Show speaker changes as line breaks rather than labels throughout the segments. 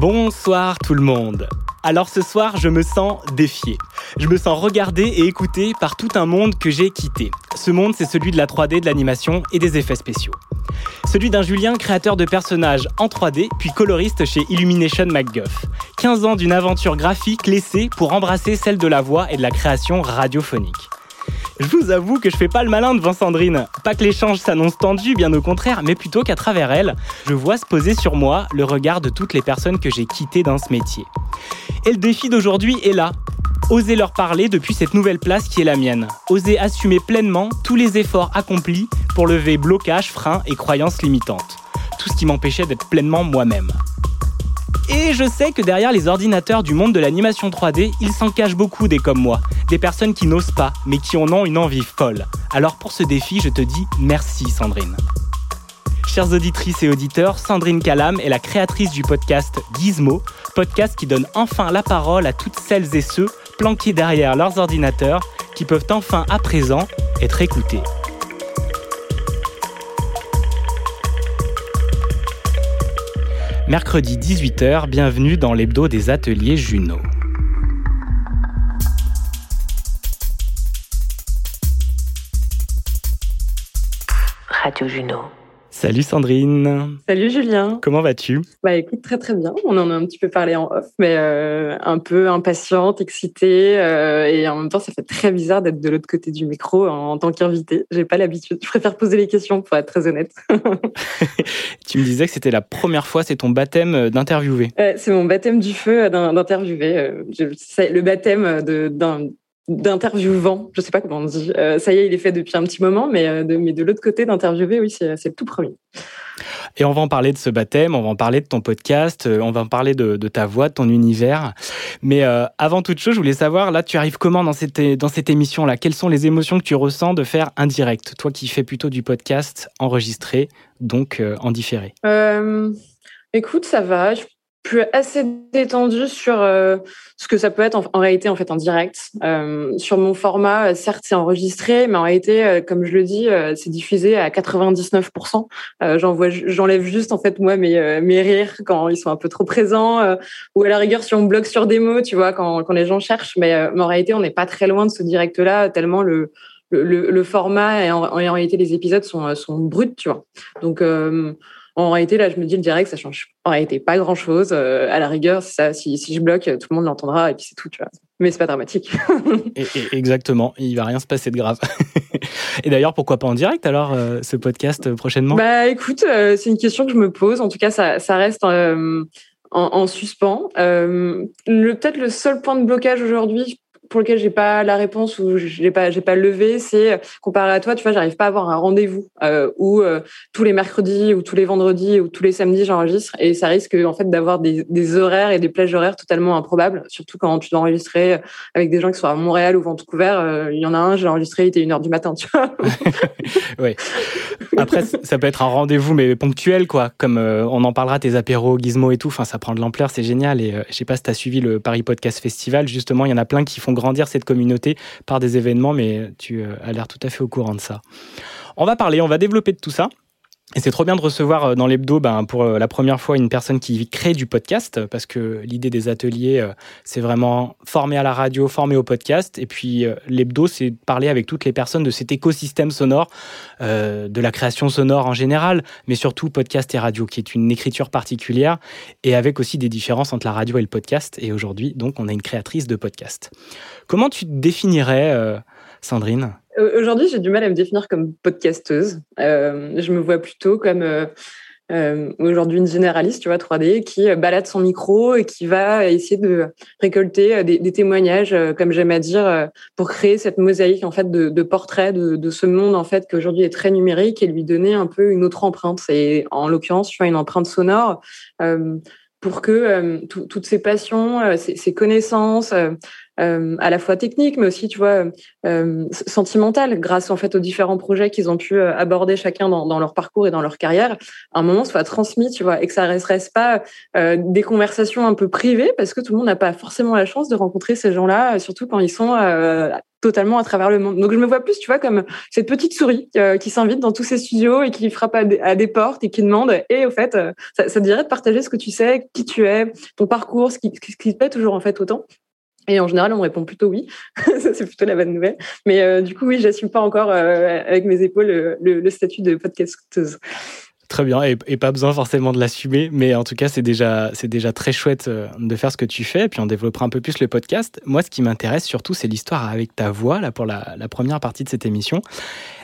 Bonsoir tout le monde. Alors ce soir, je me sens défié. Je me sens regardé et écouté par tout un monde que j'ai quitté. Ce monde, c'est celui de la 3D, de l'animation et des effets spéciaux. Celui d'un Julien, créateur de personnages en 3D, puis coloriste chez Illumination MacGuff. 15 ans d'une aventure graphique laissée pour embrasser celle de la voix et de la création radiophonique. Je vous avoue que je fais pas le malin devant Sandrine. Pas que l'échange s'annonce tendu, bien au contraire, mais plutôt qu'à travers elle, je vois se poser sur moi le regard de toutes les personnes que j'ai quittées dans ce métier. Et le défi d'aujourd'hui est là. Oser leur parler depuis cette nouvelle place qui est la mienne. Oser assumer pleinement tous les efforts accomplis pour lever blocages, freins et croyances limitantes. Tout ce qui m'empêchait d'être pleinement moi-même. Et je sais que derrière les ordinateurs du monde de l'animation 3D, il s'en cache beaucoup des comme moi, des personnes qui n'osent pas, mais qui en ont une envie folle. Alors pour ce défi, je te dis merci Sandrine. Chères auditrices et auditeurs, Sandrine Calam est la créatrice du podcast Gizmo, podcast qui donne enfin la parole à toutes celles et ceux planqués derrière leurs ordinateurs qui peuvent enfin à présent être écoutés. Mercredi 18h, bienvenue dans l'hebdo des ateliers Juno.
Radio Juno.
Salut Sandrine,
Salut Julien.
comment vas-tu?
Bah écoute, très très bien. On en a un petit peu parlé en off, mais euh, un peu impatiente, excitée, euh, et en même temps, ça fait très bizarre d'être de l'autre côté du micro en, tant qu'invité. J'ai pas l'habitude. Je préfère poser les questions pour être très honnête.
Tu me disais que c'était la première fois, c'est ton baptême euh, d'interviewer.
Euh, c'est mon baptême du feu d'interviewer. Le baptême de- d'un d'interviewant, je sais pas comment on dit. Euh, ça y est, il est fait depuis un petit moment, mais euh, de, mais de l'autre côté d'interviewer, oui, c'est le tout premier.
Et on va en parler de ce baptême, on va en parler de ton podcast, euh, on va en parler de, de ta voix, de ton univers. Mais euh, avant toute chose, je voulais savoir, là, tu arrives comment dans cette, dans cette émission-là? Quelles sont les émotions que tu ressens de faire un direct? Toi qui fais plutôt du podcast enregistré, donc euh, en différé.
Euh, écoute, ça va. Je suis assez détendue sur euh, ce que ça peut être en, réalité en fait en direct. Euh, sur mon format, euh, certes c'est enregistré, mais en réalité, comme je le dis, c'est diffusé à 99%. Euh, j'envoie, j'enlève juste en fait moi mes mes rires quand ils sont un peu trop présents, ou à la rigueur si on bloque sur des mots, tu vois, quand quand les gens cherchent. Mais, en réalité, on n'est pas très loin de ce direct-là, tellement le le, format et en, en réalité les épisodes sont sont bruts, tu vois. Donc en réalité, là, je me dis le direct, ça change en réalité pas grand chose. à la rigueur, ça, si, si je bloque, tout le monde l'entendra et puis c'est tout, tu vois. Mais c'est pas dramatique.
Et, et exactement, il va rien se passer de grave. et d'ailleurs, pourquoi pas en direct alors, euh, ce podcast euh, prochainement?
Bah écoute, euh, c'est une question que je me pose. En tout cas, ça, ça reste euh, en, en, suspens. Euh, Peut-être le seul point de blocage aujourd'hui pour lequel j'ai pas la réponse ou j'ai pas j'ai pas levé, c'est comparé à toi, tu vois, j'arrive pas à avoir un rendez-vous euh, où euh, tous les mercredis ou tous les vendredis ou tous les samedis j'enregistre et ça risque en fait d'avoir des, horaires et des plages horaires totalement improbables, surtout quand tu dois enregistrer avec des gens qui sont à Montréal ou Vancouver. Euh, il y en a un, j'ai enregistré, il était une heure du matin, tu vois.
ouais. Après, ça peut être un rendez-vous mais ponctuel quoi, comme euh, on en parlera tes apéros, gizmo et tout. Enfin, ça prend de l'ampleur, c'est génial. Et euh, je sais pas si t'as suivi le Paris Podcast Festival. Justement, il y en a plein qui font grandir cette communauté par des événements, mais tu euh, as l'air tout à fait au courant de ça. On va parler, on va développer de tout ça. Et c'est trop bien de recevoir dans l'hebdo ben, pour la première fois une personne qui crée du podcast, parce que l'idée des ateliers, c'est vraiment former à la radio, former au podcast. Et puis l'hebdo, c'est parler avec toutes les personnes de cet écosystème sonore, euh, de la création sonore en général, mais surtout podcast et radio, qui est une écriture particulière, et avec aussi des différences entre la radio et le podcast. Et aujourd'hui, donc, on a une créatrice de podcast. Comment tu définirais, euh, Sandrine?
Aujourd'hui, j'ai du mal à me définir comme podcasteuse. Euh, je me vois plutôt comme euh, euh, aujourd'hui une généraliste, tu vois, 3D, qui balade son micro et qui va essayer de récolter des, témoignages, comme j'aime à dire, pour créer cette mosaïque en fait de, portraits de, ce monde en fait qui aujourd'hui est très numérique et lui donner un peu une autre empreinte. Et en l'occurrence, tu vois, une empreinte sonore. Euh, pour que euh, toutes ces passions, euh, ces, ces, connaissances, euh, à la fois techniques, mais aussi, tu vois, sentimentales, grâce en fait aux différents projets qu'ils ont pu aborder chacun dans, dans, leur parcours et dans leur carrière, à un moment soit transmis, tu vois, et que ça ne reste pas des conversations un peu privées, parce que tout le monde n'a pas forcément la chance de rencontrer ces gens-là, surtout quand ils sont totalement à travers le monde. Donc je me vois plus, tu vois, comme cette petite souris euh, qui s'invite dans tous ces studios et qui frappe à des, portes et qui demande. Et au fait, euh, ça, ça, te dirait de partager ce que tu sais, qui tu es, ton parcours, ce qui, ce qui te plaît toujours en fait autant. Et en général, on me répond plutôt oui. ça, c'est plutôt la bonne nouvelle. Mais euh, du coup, oui, j'assume pas encore avec mes épaules le, le statut de podcasteuse.
Très bien, et, pas besoin forcément de l'assumer, mais en tout cas, c'est déjà, c'est déjà très chouette euh, de faire ce que tu fais, et puis on développera un peu plus le podcast. Moi, ce qui m'intéresse surtout, c'est l'histoire avec ta voix, là, pour la, première partie de cette émission.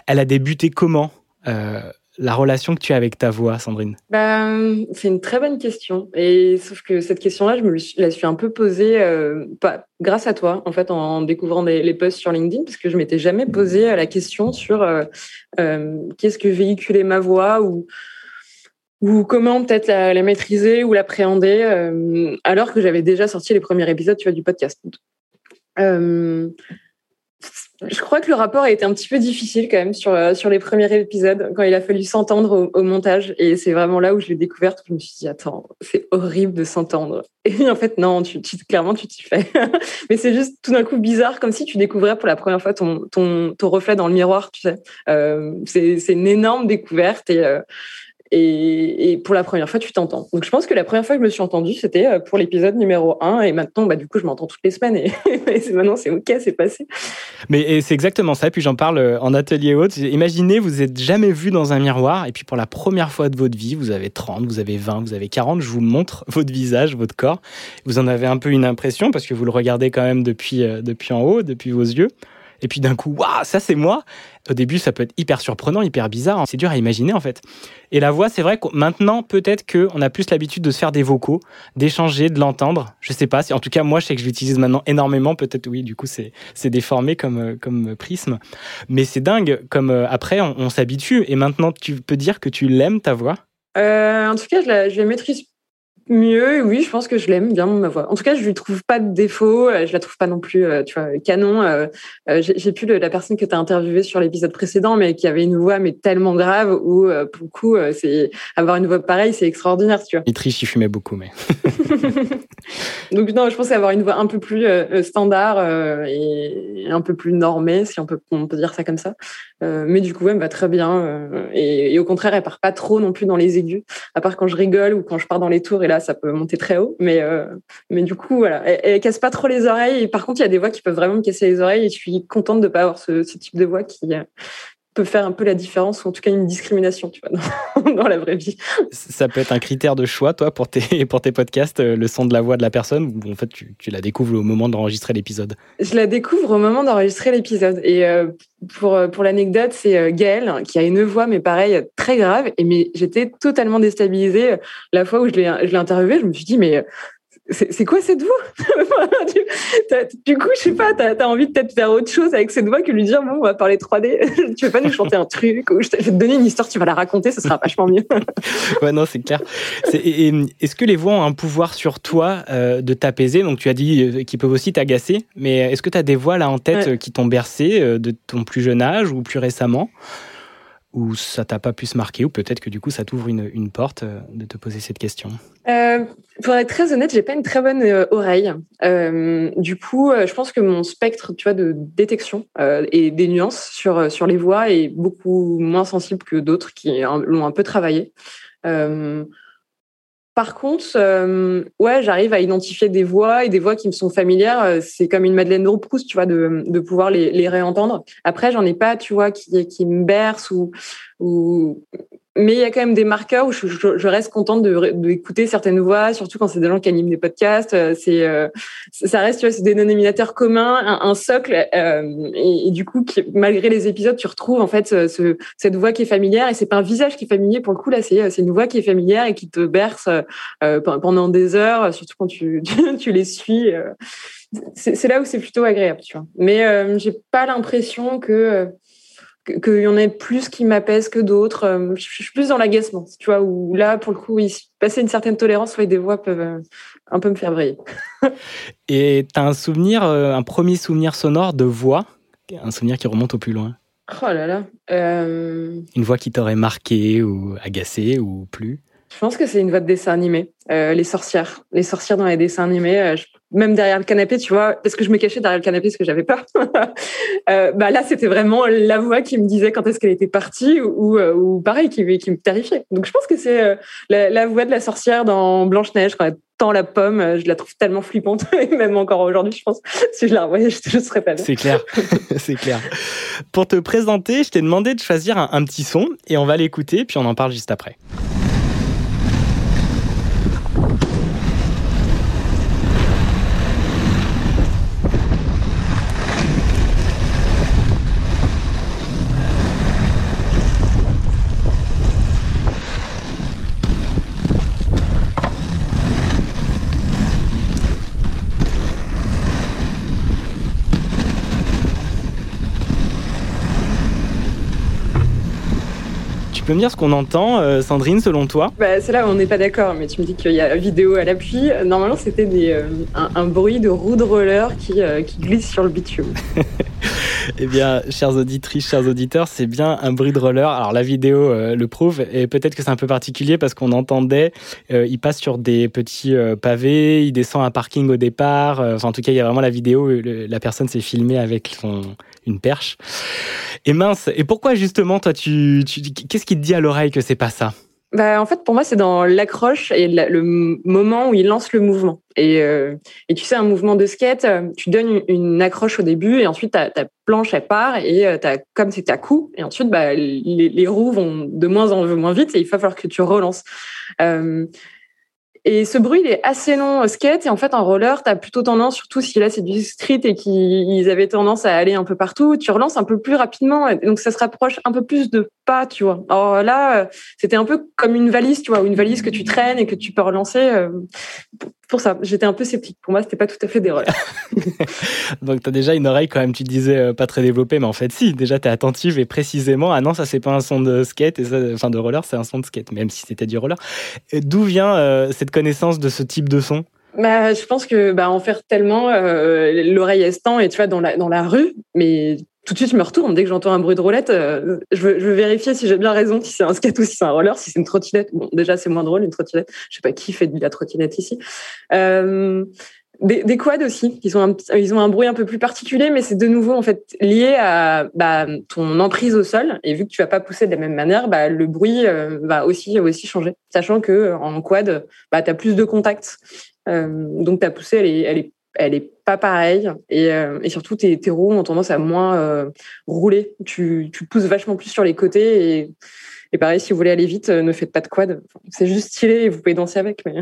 Elle a débuté comment euh, la relation que tu as avec ta voix, Sandrine?
Ben, C'est une très bonne question. Et sauf que cette question-là, je me la suis un peu posée euh, pas, grâce à toi, en fait, en découvrant les posts sur LinkedIn, parce que je m'étais jamais posé la question sur qu'est-ce que véhiculait ma voix ou ou comment peut-être la, maîtriser ou l'appréhender, euh, alors que j'avais déjà sorti les premiers épisodes du podcast. Euh, je crois que le rapport a été un petit peu difficile quand même sur, euh, sur les premiers épisodes, quand il a fallu s'entendre au, montage. Et c'est vraiment là où je l'ai découverte. Je me suis dit, attends, c'est horrible de s'entendre. Et en fait, non, tu, clairement, tu t'y fais. Mais c'est juste tout d'un coup bizarre, comme si tu découvrais pour la première fois ton, ton, ton reflet dans le miroir, tu sais. Euh, c'est une énorme découverte. Et, et, pour la première fois, tu t'entends. Donc, je pense que la première fois que je me suis entendue, c'était euh, pour l'épisode numéro 1. Et maintenant, bah, du coup, je m'entends toutes les semaines. Et, maintenant, c'est OK, c'est passé.
Mais c'est exactement ça. Et puis, j'en parle euh, en atelier haute. Imaginez, vous n'êtes jamais vu dans un miroir. Et puis, pour la première fois de votre vie, vous avez 30, vous avez 20, vous avez 40. Je vous montre votre visage, votre corps. Vous en avez un peu une impression parce que vous le regardez quand même depuis, euh, depuis en haut, depuis vos yeux. Et puis d'un coup, waouh, ça c'est moi. Au début, ça peut être hyper surprenant, hyper bizarre. C'est dur à imaginer en fait. Et la voix, c'est vrai que maintenant, peut-être qu'on a plus l'habitude de se faire des vocaux, d'échanger, de l'entendre. Je sais pas. En tout cas, moi, je sais que je l'utilise maintenant énormément. Peut-être oui, du coup, c'est déformé comme, euh, comme prisme. Mais c'est dingue. Comme euh, après, on, s'habitue. Et maintenant, tu peux dire que tu l'aimes ta voix?
Euh, En tout cas, je la maîtrise mieux. Oui, je pense que je l'aime bien ma voix. En tout cas, je lui trouve pas de défaut. Euh, je la trouve pas non plus, euh, tu vois, canon. Euh, j'ai plus la personne que tu as interviewée sur l'épisode précédent, mais qui avait une voix mais tellement grave où pour le coup, c'est avoir une voix pareille, c'est extraordinaire, tu vois.
Il triche, il fumait beaucoup, mais.
Donc non, je pense avoir une voix un peu plus standard et un peu plus normée, si on peut, on peut dire ça comme ça. mais du coup, elle me va très bien. Et, et, au contraire, elle part pas trop non plus dans les aigus, à part quand je rigole ou quand je pars dans les tours et ça peut monter très haut. Mais, euh, du coup, voilà, elle, casse pas trop les oreilles. Par contre, il y a des voix qui peuvent vraiment me casser les oreilles. Et je suis contente de pas avoir ce, type de voix qui euh, peut faire un peu la différence, ou en tout cas une discrimination, tu vois, dans, la vraie vie.
Ça peut être un critère de choix, toi, pour tes, pour tes podcasts, euh, le son de la voix de la personne, ou en fait, tu, tu la découvres au moment d'enregistrer l'épisode?
Je la découvre au moment d'enregistrer l'épisode. Et pour, pour l'anecdote, c'est Gaëlle qui a une voix, mais pareil, très grave. Et mais j'étais totalement déstabilisée. La fois où je l'ai interviewée, je me suis dit, mais c'est quoi cette voix? Du, coup, je sais pas, t'as as envie de peut-être faire autre chose avec cette voix que lui dire bon, on va parler 3D. tu veux pas nous chanter un truc ou je vais te donner une histoire, tu vas la raconter, ce sera vachement mieux.
ouais, non, c'est clair. Est-ce que les voix ont un pouvoir sur toi euh, de t'apaiser? Donc, tu as dit euh, qu'ils peuvent aussi t'agacer, mais est-ce que tu as des voix là en tête euh, qui t'ont bercé de ton plus jeune âge ou plus récemment? Ou ça t'a pas pu se marquer, ou peut-être que du coup ça t'ouvre une, une, porte euh, de te poser cette question?
Euh, Pour être très honnête, j'ai pas une très bonne euh, oreille. Du coup, je pense que mon spectre, tu vois, de détection et des nuances sur sur les voix est beaucoup moins sensible que d'autres qui l'ont un peu travaillé. Par contre, euh, ouais, j'arrive à identifier des voix et des voix qui me sont familières. Euh, c'est comme une Madeleine de Proust, tu vois, de, de pouvoir les, les réentendre. Après, j'en ai pas, tu vois, qui, qui me berce ou, ou mais il y a quand même des marqueurs où je, je, reste contente d'écouter certaines voix, surtout quand c'est des gens qui animent des podcasts. Euh, c'est, euh, ça reste, tu vois, des dénominateurs communs, un, socle, euh, et, du coup, malgré les épisodes, tu retrouves en fait ce, cette voix qui est familière, et c'est pas un visage qui est familier pour le coup là, c'est, c'est une voix qui est familière et qui te berce pendant des heures, surtout quand tu, tu, les suis. c'est, là où c'est plutôt agréable, tu vois. Mais j'ai pas l'impression que qu'il y en ait plus qui m'apaisent que d'autres. Euh, je suis plus dans l'agacement, tu vois, où là, pour le coup, passer une certaine tolérance, des voix peuvent euh, un peu me faire briller.
Et tu as un souvenir, euh, un premier souvenir sonore de voix, un souvenir qui remonte au plus loin?
Oh là là.
Une voix qui t'aurait marqué ou agacé ou plus
Je pense que c'est une voix de dessin animé. les sorcières. Les sorcières dans les dessins animés même derrière le canapé, tu vois, parce que je me cachais derrière le canapé parce que j'avais peur. euh, bah là, c'était vraiment la voix qui me disait quand est-ce qu'elle était partie ou, ou, ou pareil, qui, qui, me terrifiait. Donc je pense que c'est euh, la, voix de la sorcière dans Blanche Neige quand elle tend la pomme. Euh, je la trouve tellement flippante et même encore aujourd'hui, je pense. Si je la revoyais, je ne serais pas
C'est clair, c'est clair. Pour te présenter, je t'ai demandé de choisir un petit son et on va l'écouter puis on en parle juste après. Peux me dire ce qu'on entend, euh, Sandrine, selon toi?
Bah, C'est là où on n'est pas d'accord, mais tu me dis qu'il y a vidéo à l'appui. Normalement, c'était euh, un, bruit de roue de roller qui, euh, qui glisse sur le bitume.
eh bien, chères auditrices, chers auditeurs, c'est bien un bruit de roller. Alors, la vidéo le prouve, et peut-être que c'est un peu particulier parce qu'on entendait, il passe sur des petits pavés, il descend un parking au départ. en tout cas, il y a vraiment la vidéo, la personne s'est filmée avec son, une perche. Et mince, et pourquoi justement, toi, tu, qu'est-ce qui te dit à l'oreille que c'est pas ça
bah, en fait, pour moi, c'est dans l'accroche et le moment où il lance le mouvement. Et, euh, et tu sais, un mouvement de skate, tu donnes une, accroche au début et ensuite ta, ta planche elle part et euh, comme c'est à coup et ensuite bah, les, roues vont de moins en moins vite et il va falloir que tu relances. Euh, et ce bruit, il est assez long au skate. Et en fait, en roller, tu as plutôt tendance, surtout si là c'est du street et qu'ils avaient tendance à aller un peu partout, tu relances un peu plus rapidement. donc ça se rapproche un peu plus de pas, tu vois. Alors là, euh, c'était un peu comme une valise, tu vois, une valise que tu traînes et que tu peux relancer. Euh, pour ça, j'étais un peu sceptique. Pour moi, c'était pas tout à fait des rollers.
donc tu as déjà une oreille quand même, tu disais euh, pas très développée, mais en fait si, déjà tu es attentive et précisément, ah non, ça c'est pas un son de skate, et ça, enfin de roller, c'est un son de skate, même si c'était du roller. D'où vient cette connaissance de ce type de son?
Bah, je pense que bah, en faire tellement, l'oreille est tend et tu vois dans la dans la rue, mais tout de suite, je me retourne. Dès que j'entends un bruit de roulette, euh, je, veux, vérifier si j'ai bien raison, si c'est un skate ou si c'est un roller, si c'est une trottinette. Bon, déjà, c'est moins drôle, une trottinette. Je sais pas qui fait de la trottinette ici. Euh, des, quads aussi, ils ont, un, ils ont un bruit un peu plus particulier, mais c'est de nouveau en fait lié à bah, ton emprise au sol. Et vu que tu vas pas pousser de la même manière, bah, le bruit euh, va aussi aussi changer. Sachant que en quad, bah, tu as plus de contact. Euh, donc ta poussée, elle est, elle est elle est pas pareille et, euh, et surtout tes, tes, roues ont tendance à moins euh, rouler. Tu, tu pousses vachement plus sur les côtés et, et pareil, si vous voulez aller vite, euh, ne faites pas de quad. C'est juste stylé et vous pouvez danser avec, mais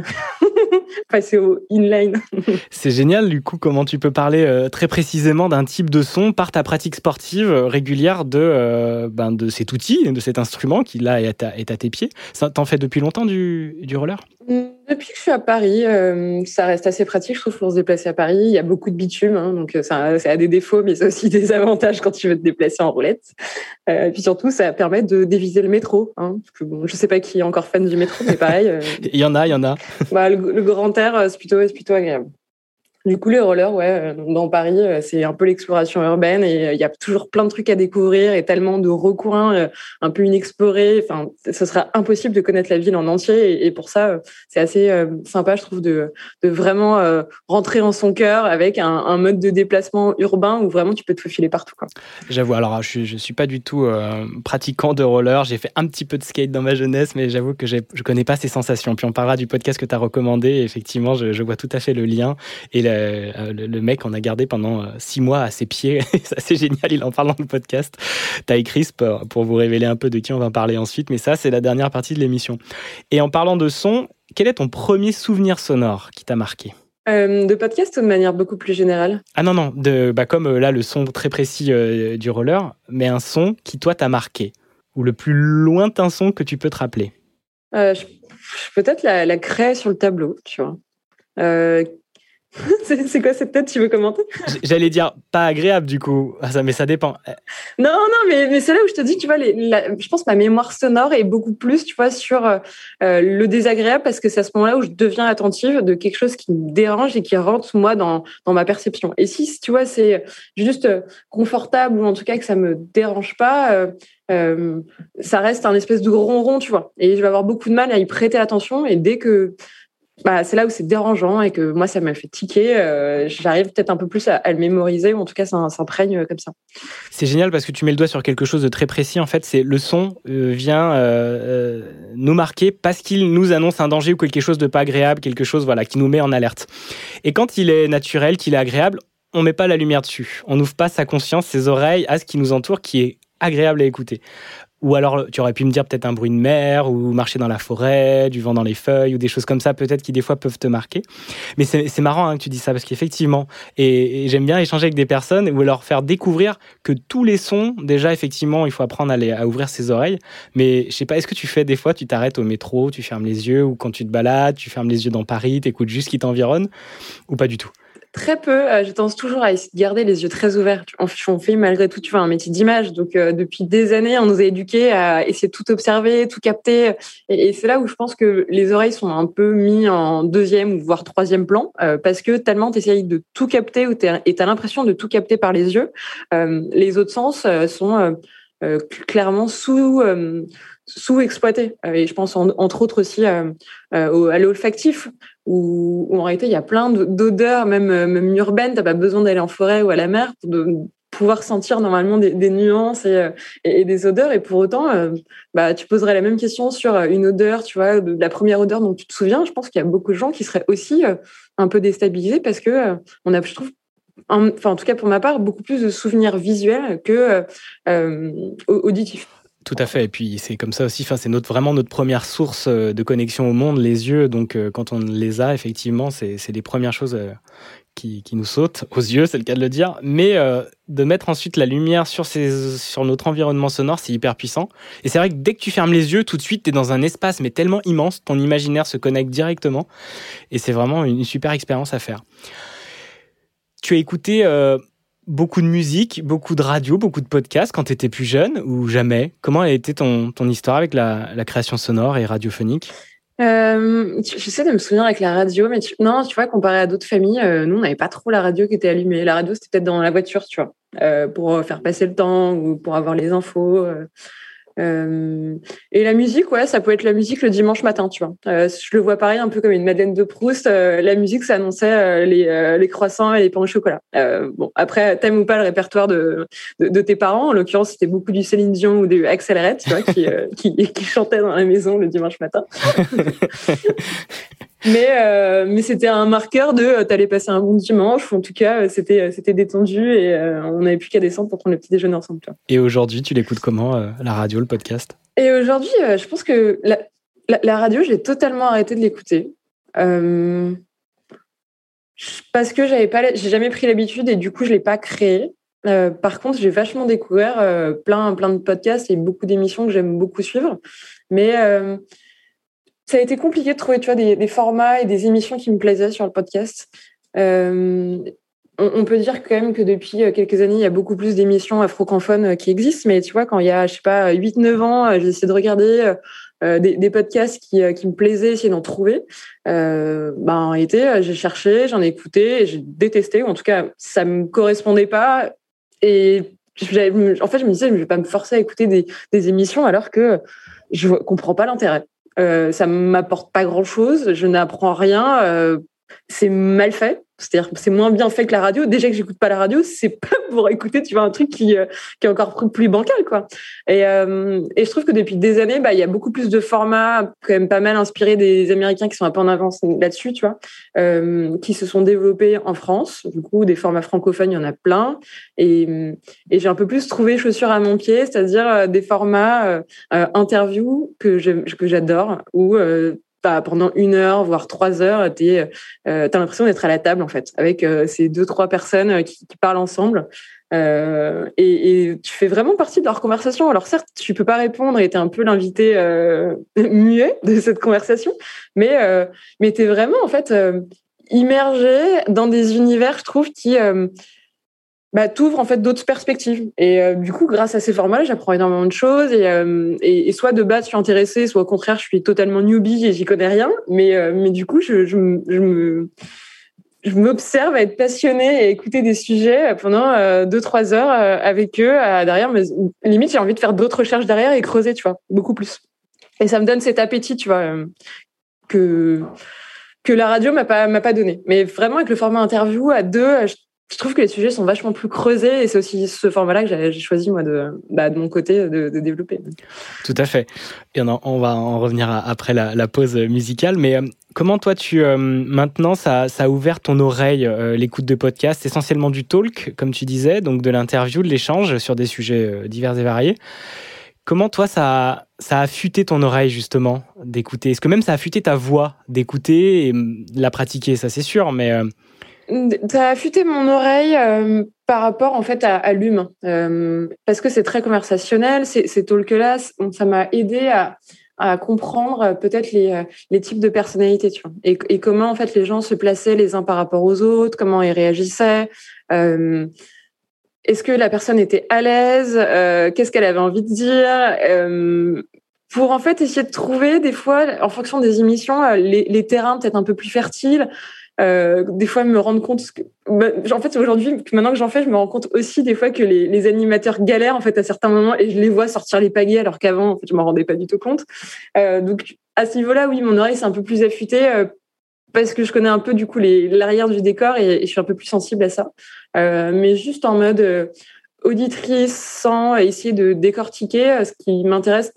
passez au inline.
C'est génial, du coup, comment tu peux parler très précisément d'un type de son par ta pratique sportive régulière de, ben, de cet outil, de cet instrument qui là est à, est à tes pieds. T'en fais depuis longtemps du, du roller?
Mmh. Depuis que je suis à Paris, euh, ça reste assez pratique, je trouve, pour se déplacer à Paris. Il y a beaucoup de bitume, hein, donc euh, ça, ça, a des défauts, mais ça a aussi des avantages quand tu veux te déplacer en roulette. Euh, et puis surtout, ça permet de déviser le métro. Hein, parce que, bon, je sais pas qui est encore fan du métro, mais pareil.
il y en a, il y en a.
Bah, le, le, grand air, c'est plutôt, c'est plutôt agréable. Du coup, les rollers, ouais, euh, dans Paris, euh, c'est un peu l'exploration urbaine et euh, il y a toujours plein de trucs à découvrir et tellement de recoins un peu inexplorés. Enfin, ce sera impossible de connaître la ville en entier et pour ça, c'est assez sympa, je trouve, de, vraiment rentrer en son cœur avec un, mode de déplacement urbain où vraiment tu peux te faufiler partout.
J'avoue, alors je, je suis pas du tout pratiquant de roller. J'ai fait un petit peu de skate dans ma jeunesse, mais j'avoue que je connais pas ces sensations. Puis on parlera du podcast que tu as recommandé. effectivement, je, je, vois tout à fait le lien et le, mec en a gardé pendant six mois à ses pieds. c'est génial, il en parle dans le podcast. Taille Crisp, pour vous révéler un peu de qui on va parler ensuite. Mais ça, c'est la dernière partie de l'émission. Et en parlant de son, quel est ton premier souvenir sonore qui t'a marqué?
Euh, de podcast ou de manière beaucoup plus générale?
Ah non, non, de, bah comme euh, là, le son très précis euh, du roller, mais un son qui, toi, t'a marqué. Ou le plus lointain son que tu peux te rappeler?
Peut-être la, la craie sur le tableau, tu vois. c'est quoi cette tête Tu veux commenter?
J'allais dire pas agréable du coup, ah, mais ça dépend.
Non, non, mais, mais c'est là où je te dis, tu vois, les, je pense que ma mémoire sonore est beaucoup plus, tu vois, sur euh, le désagréable parce que c'est à ce moment-là où je deviens attentive de quelque chose qui me dérange et qui rentre moi dans, dans ma perception. Et si, tu vois, c'est juste confortable ou en tout cas que ça me dérange pas. Euh, euh, ça reste un espèce de ronron, tu vois. Et je vais avoir beaucoup de mal à y prêter attention. Et dès que bah, c'est là où c'est dérangeant et que moi, ça m'a fait tiquer. Euh, j'arrive peut-être un peu plus à, le mémoriser, ou en tout cas, ça s'imprègne euh, comme ça.
C'est génial parce que tu mets le doigt sur quelque chose de très précis. En fait, c'est le son euh, vient nous marquer parce qu'il nous annonce un danger ou quelque chose de pas agréable, quelque chose voilà qui nous met en alerte. Et quand il est naturel, qu'il est agréable, on met pas la lumière dessus. On n'ouvre pas sa conscience, ses oreilles à ce qui nous entoure, qui est agréable à écouter. Ou alors, tu aurais pu me dire peut-être un bruit de mer, ou marcher dans la forêt, du vent dans les feuilles, ou des choses comme ça, peut-être qui des fois peuvent te marquer. Mais c'est marrant hein, que tu dis ça, parce qu'effectivement, et, j'aime bien échanger avec des personnes, ou leur faire découvrir que tous les sons, déjà, effectivement, il faut apprendre à, à ouvrir ses oreilles. Mais je sais pas, est-ce que tu fais des fois, tu t'arrêtes au métro, tu fermes les yeux, ou quand tu te balades, tu fermes les yeux dans Paris, tu écoutes juste ce qui t'environne, ou pas du tout?
Très peu. Euh, je tendance toujours à essayer de garder les yeux très ouverts. On, fait malgré tout, tu vois, un métier d'image. Donc, euh, depuis des années, on nous a éduqués à essayer de tout observer, tout capter. Et, c'est là où je pense que les oreilles sont un peu mis en deuxième ou voire troisième plan, euh, parce que tellement tu essayes de tout capter ou et tu as l'impression de tout capter par les yeux. les autres sens sont clairement sous sous-exploité. et je pense entre autres aussi à l'olfactif où, en réalité il y a plein d'odeurs, même, euh, même urbaines. T'as pas besoin d'aller en forêt ou à la mer pour pouvoir sentir normalement des, nuances et, euh, des odeurs. Et pour autant, euh, bah, tu poserais la même question sur une odeur, tu vois, la première odeur dont tu te souviens. Je pense qu'il y a beaucoup de gens qui seraient aussi un peu déstabilisés parce que on a, je trouve, en tout cas pour ma part, beaucoup plus de souvenirs visuels que auditifs.
Tout à fait. Et puis c'est comme ça aussi. Enfin, c'est notre vraiment notre première source euh, de connexion au monde, les yeux. Donc euh, quand on les a, effectivement, c'est les premières choses euh, qui, qui, nous sautent aux yeux, c'est le cas de le dire. Mais de mettre ensuite la lumière sur, ces, sur notre environnement sonore, c'est hyper puissant. Et c'est vrai que dès que tu fermes les yeux, tout de suite, tu es dans un espace, mais tellement immense, ton imaginaire se connecte directement. Et c'est vraiment une super expérience à faire. Tu as écouté beaucoup de musique, beaucoup de radio, beaucoup de podcasts quand tu étais plus jeune ou jamais? Comment a été ton, ton histoire avec la, création sonore et radiophonique?
Euh, J'essaie de me souvenir avec la radio, mais non, tu vois, comparé à d'autres familles, euh, nous, on n'avait pas trop la radio qui était allumée. La radio, c'était peut-être dans la voiture, tu vois, euh, pour faire passer le temps ou pour avoir les infos. Euh. Et la musique, ouais, ça peut être la musique le dimanche matin, tu vois. Euh, je le vois pareil, un peu comme une Madeleine de Proust. Euh, la musique, ça annonçait les, les, croissants et les pains au chocolat. bon, après, t'aimes ou pas le répertoire de, de, tes parents. En l'occurrence, c'était beaucoup du Céline Dion ou du Axel tu vois, qui, qui, qui chantait dans la maison le dimanche matin. mais euh, mais c'était un marqueur de euh, t'allais passer un bon dimanche ou en tout cas euh, c'était c'était détendu et on n'avait plus qu'à descendre pour prendre le petit déjeuner ensemble.
Et aujourd'hui, tu l'écoutes comment la radio, le podcast?
Et aujourd'hui, je pense que la, la, radio, j'ai totalement arrêté de l'écouter. parce que j'avais pas, j'ai jamais pris l'habitude et du coup je l'ai pas créé. par contre, j'ai vachement découvert plein plein de podcasts et beaucoup d'émissions que j'aime beaucoup suivre, mais ça a été compliqué de trouver tu vois, des, formats et des émissions qui me plaisaient sur le podcast. Euh, on, peut dire quand même que depuis euh, quelques années, il y a beaucoup plus d'émissions afro-camphones euh, qui existent. Mais tu vois, quand il y a, je sais pas, 8-9 ans, j'ai essayé de regarder des, podcasts qui, me plaisaient, essayer d'en trouver. ben, en réalité, j'ai cherché, j'en ai écouté j'ai détesté. Ou en tout cas, ça me correspondait pas. Et en fait, je me disais, je vais pas me forcer à écouter des, des émissions alors que je comprends pas l'intérêt. Euh, ça m'apporte pas grand chose, je n'apprends rien, euh, c'est mal fait C'est-à-dire c'est moins bien fait que la radio. Déjà que j'écoute pas la radio, c'est pas pour écouter, tu vois, un truc qui, euh, qui est encore plus bancal, quoi. Et, euh, et je trouve que depuis des années, bah, il y a beaucoup plus de formats, quand même pas mal inspirés des Américains qui sont un peu en avance là-dessus, euh, qui se sont développés en France. Du coup, des formats francophones, il y en a plein. Et, et j'ai un peu plus trouvé chaussures à mon pied, c'est-à-dire des formats interviews que j'adore, où pendant une heure, voire trois heures, tu euh, as l'impression d'être à la table, en fait, avec euh, ces deux, trois personnes euh, qui, parlent ensemble. Euh, et, et, tu fais vraiment partie de leur conversation. Alors certes, tu peux pas répondre et tu es un peu l'invité euh, muet de cette conversation, mais, euh, mais tu es vraiment, en fait, immergé dans des univers, je trouve, qui bah, t'ouvres en fait d'autres perspectives. Et euh, du coup, grâce à ces formats-là, j'apprends énormément de choses. Et, euh, et, et, soit de base, je suis intéressée, soit au contraire, je suis totalement newbie et j'y connais rien. Mais, euh, mais du coup, je, je, me je m'observe à être passionnée et écouter des sujets pendant deux trois heures avec eux derrière mais limite j'ai envie de faire d'autres recherches derrière et creuser tu vois beaucoup plus et ça me donne cet appétit tu vois que que la radio m'a pas m'a pas donné mais vraiment avec le format interview à deux trouve que les sujets sont vachement plus creusés et c'est aussi ce format-là que j'ai choisi moi de, bah, de mon côté de, développer.
Tout à fait. Et on, va en revenir après la, pause musicale, mais euh, comment toi tu euh, maintenant ça, a ouvert ton oreille euh, l'écoute de podcast, essentiellement du talk comme tu disais, donc de l'interview, de l'échange sur des sujets divers et variés. Comment toi ça a affûté ton oreille justement d'écouter? Est-ce que même ça a affûté ta voix d'écouter et de la pratiquer? Ça c'est sûr, mais
ça a affûté mon oreille euh, par rapport en fait à, à l'humain, euh, parce que c'est très conversationnel. Ces talks-là, ça m'a aidé à, comprendre euh, peut-être les, types de personnalités, tu et, comment en fait les gens se plaçaient les uns par rapport aux autres, comment ils réagissaient. Est-ce que la personne était à l'aise Qu'est-ce qu'elle avait envie de dire pour en fait essayer de trouver des fois, en fonction des émissions, les terrains peut-être un peu plus fertiles, euh, des fois me rendre compte bah, en fait aujourd'hui maintenant que j'en fais je me rends compte aussi des fois que les, animateurs galèrent en fait à certains moments et je les vois sortir les pagaies alors qu'avant en fait je m'en rendais pas du tout compte. Euh, donc à ce niveau-là oui mon oreille c'est un peu plus affûtée euh, parce que je connais un peu du coup l'arrière du décor et, je suis un peu plus sensible à ça. Mais juste en mode auditrice sans essayer de décortiquer ce qui m'intéresse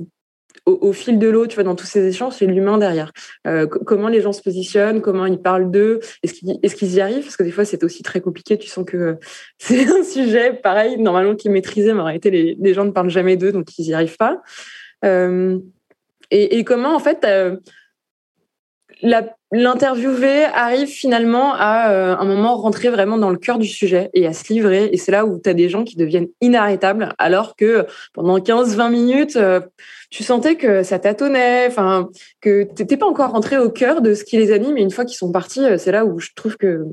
au, fil de l'eau, tu vois, dans tous ces échanges, c'est l'humain derrière. Euh, comment les gens se positionnent, comment ils parlent d'eux, est-ce qu'ils qu'ils y arrivent? Parce que des fois, c'est aussi très compliqué. Tu sens que c'est un sujet, pareil, normalement, qui est maîtrisé, mais en réalité, les, gens ne parlent jamais d'eux, donc ils n'y arrivent pas. Euh, et, comment, en fait, euh, l'interviewé arrive finalement à euh, un moment rentrer vraiment dans le cœur du sujet et à se livrer. Et c'est là où tu as des gens qui deviennent inarrêtables, alors que pendant 15-20 minutes, euh, tu sentais que ça tâtonnait, enfin que t'étais pas encore rentré au cœur de ce qui les anime. Et une fois qu'ils sont partis, euh, c'est là où je trouve que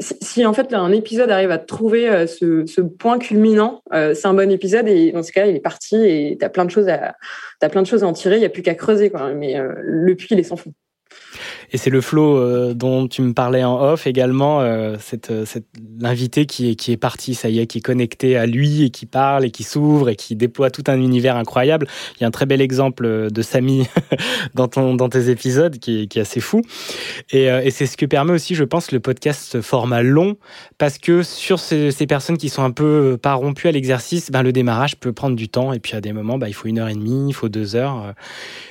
si, en fait un épisode arrive à trouver ce, point culminant, c'est un bon épisode. Et dans ce cas, il est parti et t'as plein à as plein de choses à en tirer. Il y a plus qu'à creuser. Mais le puits, il est sans fond.
Et c'est le flow euh, dont tu me parlais en off également, euh, cette, euh, cette l'invité qui est qui est parti, ça y est, qui est connecté à lui et qui parle et qui s'ouvre et qui déploie tout un univers incroyable. Il y a un très bel exemple de Samy dans ton dans tes épisodes qui est, qui est assez fou. Et, et c'est ce que permet aussi, je pense, le podcast format long parce que sur ces, personnes qui sont un peu pas rompues à l'exercice, ben le démarrage peut prendre du temps et puis à des moments, ben, il faut une heure et demie, il faut deux heures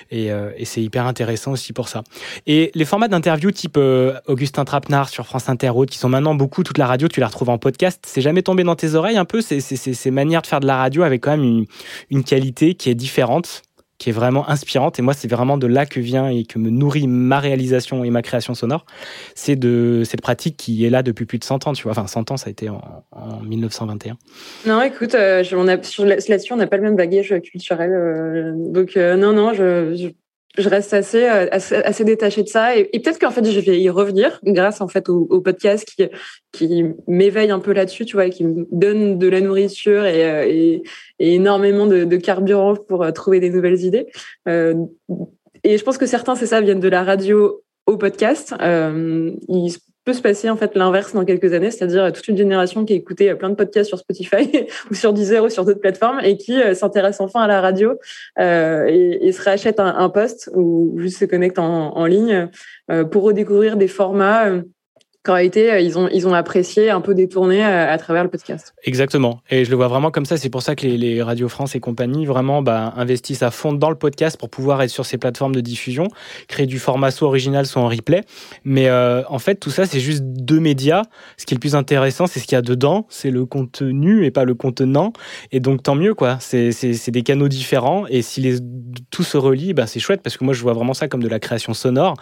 et, et c'est hyper intéressant aussi pour ça. Et les formats d'interview type euh, Augustin Trapenard sur France Inter, qui sont maintenant beaucoup, toute la radio, tu la retrouves en podcast. C'est jamais tombé dans tes oreilles un peu ces, ces, manières de faire de la radio avec quand même une, une qualité qui est différente qui est vraiment inspirante. Et moi, c'est vraiment de là que vient et que me nourrit ma réalisation et ma création sonore. C'est de cette pratique qui est là depuis plus de 100 ans, tu vois. Enfin, 100 ans, ça a été en, en 1921.
Non, écoute, euh, on a, là-dessus, on n'a pas le même bagage culturel. Euh, donc, euh, non, non, je je reste assez, euh, assez, assez détachée de ça. Et, peut-être qu'en fait, je vais y revenir grâce en fait au, podcast qui, qui m'éveille un peu là-dessus, tu vois, et qui me donne de la nourriture et, euh, et, énormément de, de, carburant pour euh, trouver des nouvelles idées. Et je pense que certains, c'est ça, viennent de la radio au podcast. Peut se passer en fait l'inverse dans quelques années, c'est-à-dire toute une génération qui a écouté plein de podcasts sur Spotify ou sur Deezer ou sur d'autres plateformes et qui euh, s'intéresse enfin à la radio euh, et, se rachète un, poste ou juste se connecte en, ligne euh, pour redécouvrir des formats qu'en réalité, euh, ils ont, ils ont apprécié un peu détourner à, à, travers le podcast.
Exactement. Et je le vois vraiment comme ça. C'est pour ça que les, Radio France et compagnie vraiment bah, investissent à fond dans le podcast pour pouvoir être sur ces plateformes de diffusion, créer du format soit original, soit en replay. Mais euh, en fait, tout ça, c'est juste deux médias. Ce qui est le plus intéressant, c'est ce qu'il y a dedans. C'est le contenu et pas le contenant. Et donc, tant mieux, quoi. C'est des canaux différents. Et si les, tout se relie, bah, c'est chouette parce que moi, je vois vraiment ça comme de la création sonore.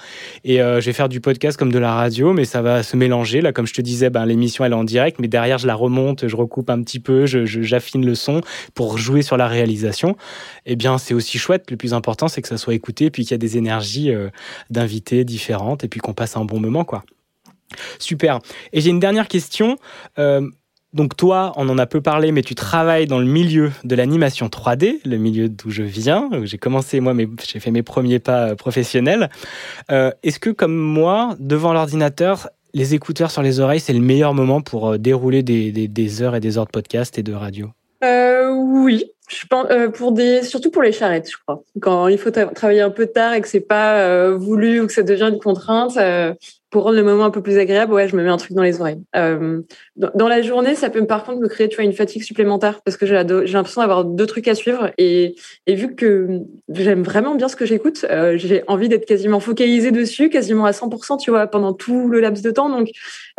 Et euh, je vais faire du podcast comme de la radio, mais ça va se mélanger. Là, comme je te disais, ben, l'émission, elle est en direct, mais derrière, je la remonte, je recoupe un petit peu, j'affine le son pour jouer sur la réalisation. Eh bien, c'est aussi chouette. Le plus important, c'est que ça soit écouté, puis qu'il y a des énergies euh, d'invités différentes, et puis qu'on passe un bon moment, quoi. Super. Et j'ai une dernière question. Euh, donc toi, on en a peu parlé, mais tu travailles dans le milieu de l'animation 3D, le milieu d'où je viens. J'ai commencé moi, j'ai fait mes premiers pas euh, professionnels. Est-ce que comme moi, devant l'ordinateur, les écouteurs sur les oreilles, c'est le meilleur moment pour euh, dérouler des, heures et des heures de podcast et de radio
euh, Oui, je pense euh, pour des, surtout pour les charrettes, je crois. Quand il faut travailler un peu tard et que c'est pas voulu ou que ça devient une contrainte, pour rendre le moment un peu plus agréable, ouais, je me mets un truc dans les oreilles. Euh, dans, la journée, ça peut par contre me créer, une fatigue supplémentaire parce que j'ai l'impression d'avoir deux trucs à suivre et, vu que j'aime vraiment bien ce que j'écoute, euh, j'ai envie d'être quasiment focalisée dessus, quasiment à 100%, tu vois, pendant tout le laps de temps. Donc,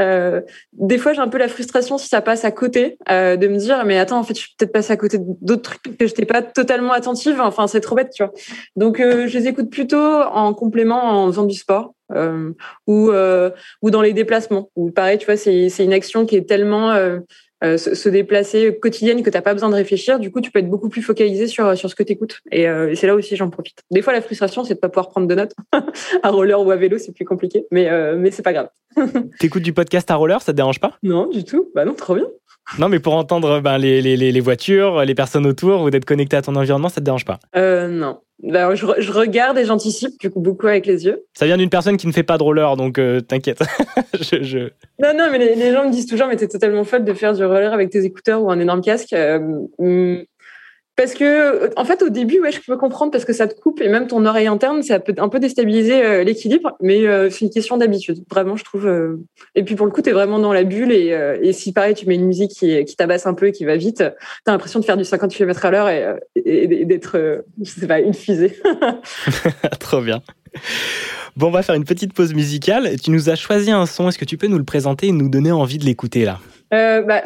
euh, des fois, j'ai un peu la frustration si ça passe à côté de me dire, mais attends, en fait, je suis peut-être passée à côté d'autres trucs que je n'étais pas totalement attentive. Enfin, c'est trop bête, tu vois. Donc, je les écoute plutôt en complément en faisant du sport euh, ou euh, ou dans les déplacements. Ou pareil, tu vois, c'est une action qui est tellement euh, se, déplacer quotidienne que t'as pas besoin de réfléchir. Du coup, tu peux être beaucoup plus focalisé sur sur ce que t'écoutes. Et, et c'est là aussi j'en profite. Des fois, la frustration, c'est de pas pouvoir prendre de notes. à roller ou à vélo, c'est plus compliqué, mais mais c'est pas grave.
T'écoutes du podcast à roller, ça te dérange pas?
Non, du tout. Bah non, trop bien.
Non, mais pour entendre ben, les, les, les voitures, les personnes autour ou d'être connecté à ton environnement, ça te dérange pas?
Euh, Non. Bah, je, je, regarde et j'anticipe du coup beaucoup avec les yeux.
Ça vient d'une personne qui ne fait pas de roller, donc euh, t'inquiète. je, je...
Non, non, mais les, les, gens me disent toujours, mais t'es totalement folle de faire du roller avec tes écouteurs ou un énorme casque. Euh, parce que, en fait, au début, ouais, je peux comprendre parce que ça te coupe et même ton oreille interne, ça peut un peu déstabiliser euh, l'équilibre, mais euh, c'est une question d'habitude. Vraiment, je trouve. Euh... Et puis pour le coup, t'es vraiment dans la bulle et, et, si pareil, tu mets une musique qui, qui tabasse un peu et qui va vite, t'as l'impression de faire du 50 km à l'heure et, et, et d'être, je sais pas, une fusée.
Trop bien. Bon, on va faire une petite pause musicale. Tu nous as choisi un son. Est-ce que tu peux nous le présenter et nous donner envie de l'écouter là?
Bah,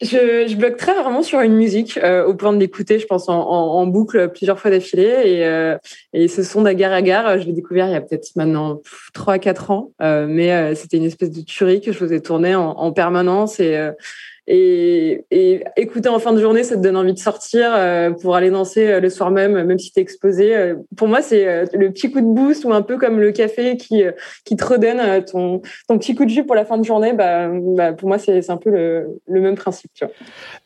je, je bloque très rarement sur une musique euh, au point de l'écouter, je pense, en, boucle plusieurs fois d'affilée. Et, euh, et ce son d'Agar Agar, je l'ai découvert il y a peut-être maintenant 3-4 ans. Euh, mais c'était une espèce de tuerie que je faisais tourner en, en permanence. Et, et, et, écouter en fin de journée, ça te donne envie de sortir euh, pour aller danser euh, le soir même, même si t'es exposé. Euh, pour moi, c'est le petit coup de boost ou un peu comme le café qui te redonne ton petit coup de jus pour la fin de journée. Bah, bah pour moi, c'est un peu le, même principe.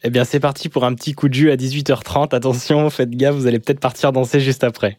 Eh bien, c'est parti pour un petit coup de jus à 18h30. Attention, faites gaffe, vous allez peut-être partir danser juste après.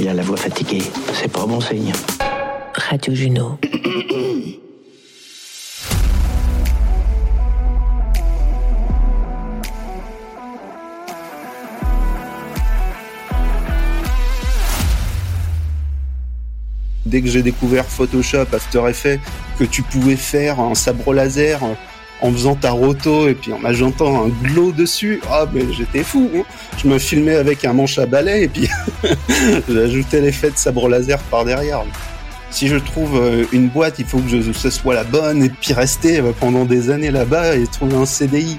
Il a la voix fatiguée. C'est pas bon signe.
Radio Juno.
Dès que j'ai découvert Photoshop, After Effects, que tu pouvais faire un sabre laser en faisant ta roto et puis en ajoutant un glow dessus, ah mais j'étais fou. hein. Je me filmais avec un manche à balai et puis j'ajoutais l'effet de sabre laser par derrière. Si je trouve euh, une boîte, il faut que je, ce soit la bonne et puis rester euh, pendant des années là-bas et trouver un CDI.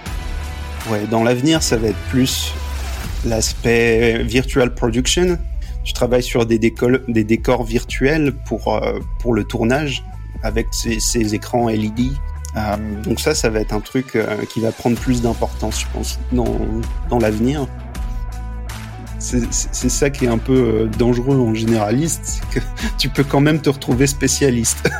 Ouais, dans l'avenir, ça va être plus l'aspect virtual production. Je travaille sur des, décors virtuels pour, euh, pour le tournage avec ces écrans LED. Euh, donc ça, ça va être un truc euh, qui va prendre plus d'importance, je pense, dans, dans l'avenir. C'est ça qui est un peu euh, dangereux en généraliste, que tu peux quand même te retrouver spécialiste.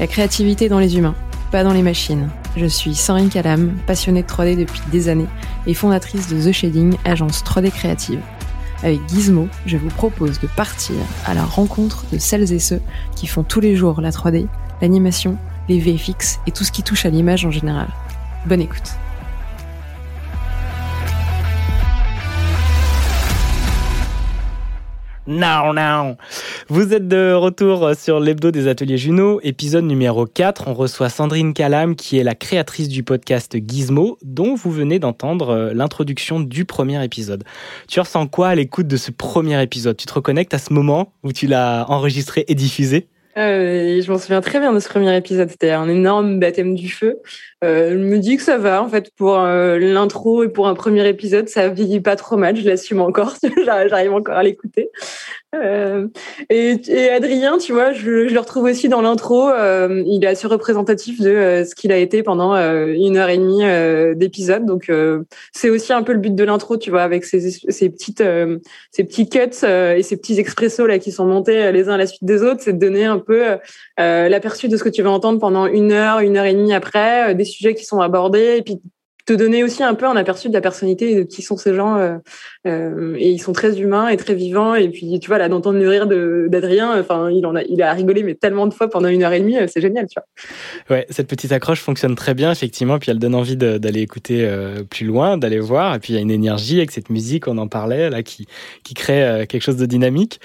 La créativité dans les humains, pas dans les machines. Je suis Sandrine Calam, passionnée de 3D depuis des années et fondatrice de The Shading, agence 3D créative. Avec Gizmo, je vous propose de partir à la rencontre de celles et ceux qui font tous les jours la 3D, l'animation, les VFX et tout ce qui touche à l'image en général. Bonne écoute.
Now, now. Vous êtes de retour sur l'hebdo des ateliers Juno, épisode numéro 4. On reçoit Sandrine Calam, qui est la créatrice du podcast Gizmo, dont vous venez d'entendre euh, l'introduction du premier épisode. Tu ressens quoi à l'écoute de ce premier épisode? Tu te reconnectes à ce moment où tu l'as enregistré et diffusé?
Euh, je m'en souviens très bien de ce premier épisode. C'était un énorme baptême du feu. Euh, je me dis que ça va, en fait, pour euh, l'intro et pour un premier épisode, ça vieillit pas trop mal. Je l'assume encore. J'arrive encore à l'écouter. Euh, et, et Adrien, tu vois, je, je le retrouve aussi dans l'intro. Euh, il est assez représentatif de euh, ce qu'il a été pendant euh, une heure et demie d'épisode. Donc, c'est aussi un peu le but de l'intro, tu vois, avec ces, ces petites, ces petits cuts et ces petits expressos là qui sont montés les uns à la suite des autres. C'est de donner un peu l'aperçu de ce que tu vas entendre pendant une heure, une heure et demie après, sujets qui sont abordés, et puis te donner aussi un peu un aperçu de la personnalité de qui sont ces gens. euh, euh, et ils sont très humains et très vivants. Et puis, tu vois, là, d'entendre le rire d'Adrien, enfin, il en a, il a rigolé, mais tellement de fois pendant une heure et demie, euh, c'est génial, tu vois.
Ouais, cette petite accroche fonctionne très bien, effectivement, puis elle donne envie d'aller écouter plus loin, d'aller voir, et puis il y a une énergie avec cette musique, on en parlait, là, qui, qui crée quelque chose de dynamique.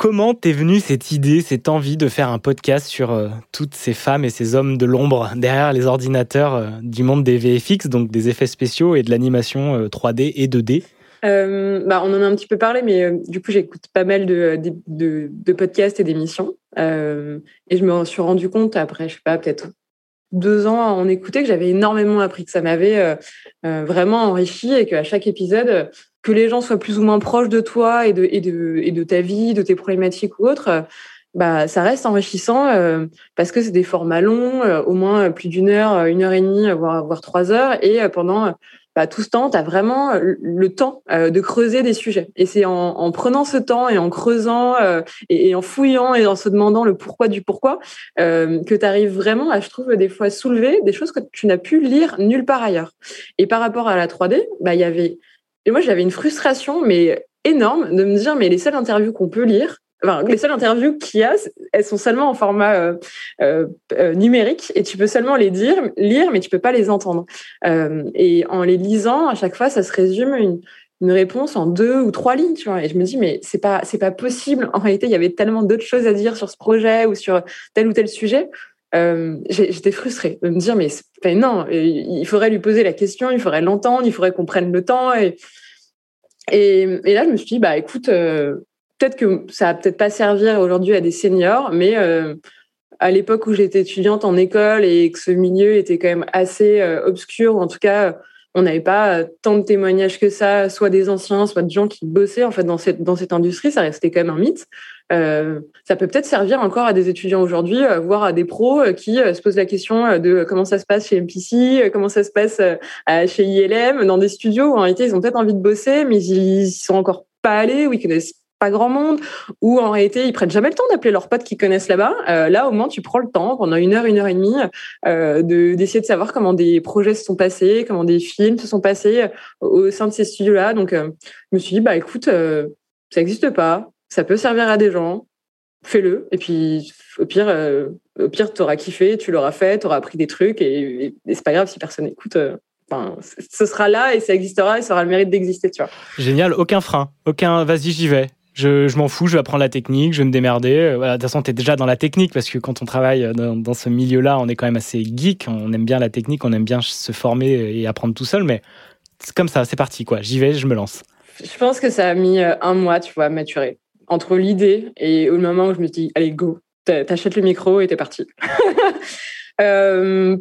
Comment t'es venue cette idée, cette envie de faire un podcast sur euh, toutes ces femmes et ces hommes de l'ombre derrière les ordinateurs euh, du monde des VFX, donc des effets spéciaux et de l'animation euh, 3D et 2D
Euh, bah, on en a un petit peu parlé, mais euh, du coup, j'écoute pas mal de, de, podcasts et d'émissions. Euh, et je me suis rendu compte après, je sais pas, peut-être deux ans à en écouter, que j'avais énormément appris, que ça m'avait euh, euh, vraiment enrichi et qu'à chaque épisode, euh, que les gens soient plus ou moins proches de toi et de, ta vie, de tes problématiques ou autres, bah, ça reste enrichissant euh, parce que c'est des formats longs, euh, au moins plus d'une heure, euh, une heure et demie, voire, trois heures. Et pendant bah, tout ce temps, tu as vraiment le- temps de creuser des sujets. Et c'est en, en prenant ce temps et en creusant et, en fouillant et en se demandant le pourquoi du pourquoi que tu arrives vraiment à, je trouve, des fois soulever des choses que tu n'as pu lire nulle part ailleurs. Et par rapport à la 3D, bah, il y avait... Et moi, j'avais une frustration, mais énorme, de me dire, mais les seules interviews qu'on peut lire, Enfin, les seules interviews qu'il y a, elles sont seulement en format euh, euh, euh, numérique et tu peux seulement les lire, mais tu peux pas les entendre. Et en les lisant, à chaque fois, ça se résume une, une réponse en deux ou trois lignes, tu vois. Et je me dis, mais c'est pas, c'est pas possible. En réalité, il y avait tellement d'autres choses à dire sur ce projet ou sur tel ou tel sujet. Euh, J'étais frustrée de me dire, mais non, il faudrait lui poser la question, il faudrait l'entendre, il faudrait qu'on prenne le temps. Et, et, là, je me suis dit, bah écoute, euh, peut-être que ça va peut-être pas servir aujourd'hui à des seniors, mais euh, à l'époque où j'étais étudiante en école et que ce milieu était quand même assez euh, obscur, en tout cas, on n'avait pas euh, tant de témoignages que ça, soit des anciens, soit de gens qui bossaient en fait dans cette dans cette industrie, ça restait quand même un mythe. Euh, ça peut peut-être servir encore à des étudiants aujourd'hui, euh, voire à des pros euh, qui se posent la question de comment ça se passe chez MPC, comment ça se passe chez ILM, dans des studios où en réalité ils ont peut-être envie de bosser, mais ils y sont encore pas allés, ou ils connaissent pas grand monde, ou en réalité, ils prennent jamais le temps d'appeler leurs potes qui connaissent là-bas. Là, au moins, tu prends le temps pendant une heure, une heure et demie, de d'essayer de savoir comment des projets se sont passés, comment des films se sont passés au sein de ces studios-là. Donc, je me suis dit, bah écoute, ça n'existe pas, ça peut servir à des gens, fais-le. Et puis, au pire, au pire, t'auras kiffé, tu l'auras fait, t'auras appris des trucs, et, et, c'est pas grave si personne n'écoute. Enfin, ce sera là et ça existera et ça aura le mérite d'exister, tu vois.
Génial, aucun frein, aucun vas-y, j'y vais. Je, je m'en fous, je vais apprendre la technique, je vais me démerder. Voilà, de toute façon, tu es déjà dans la technique parce que quand on travaille dans, dans ce milieu-là, on est quand même assez geek, on aime bien la technique, on aime bien se former et apprendre tout seul, mais c'est comme ça, c'est parti, quoi. J'y vais, je me lance.
Je pense que ça a mis un mois, tu vois, à maturer. Entre l'idée et au moment où je me dis, allez, go, t'achètes le micro et t'es parti. euh,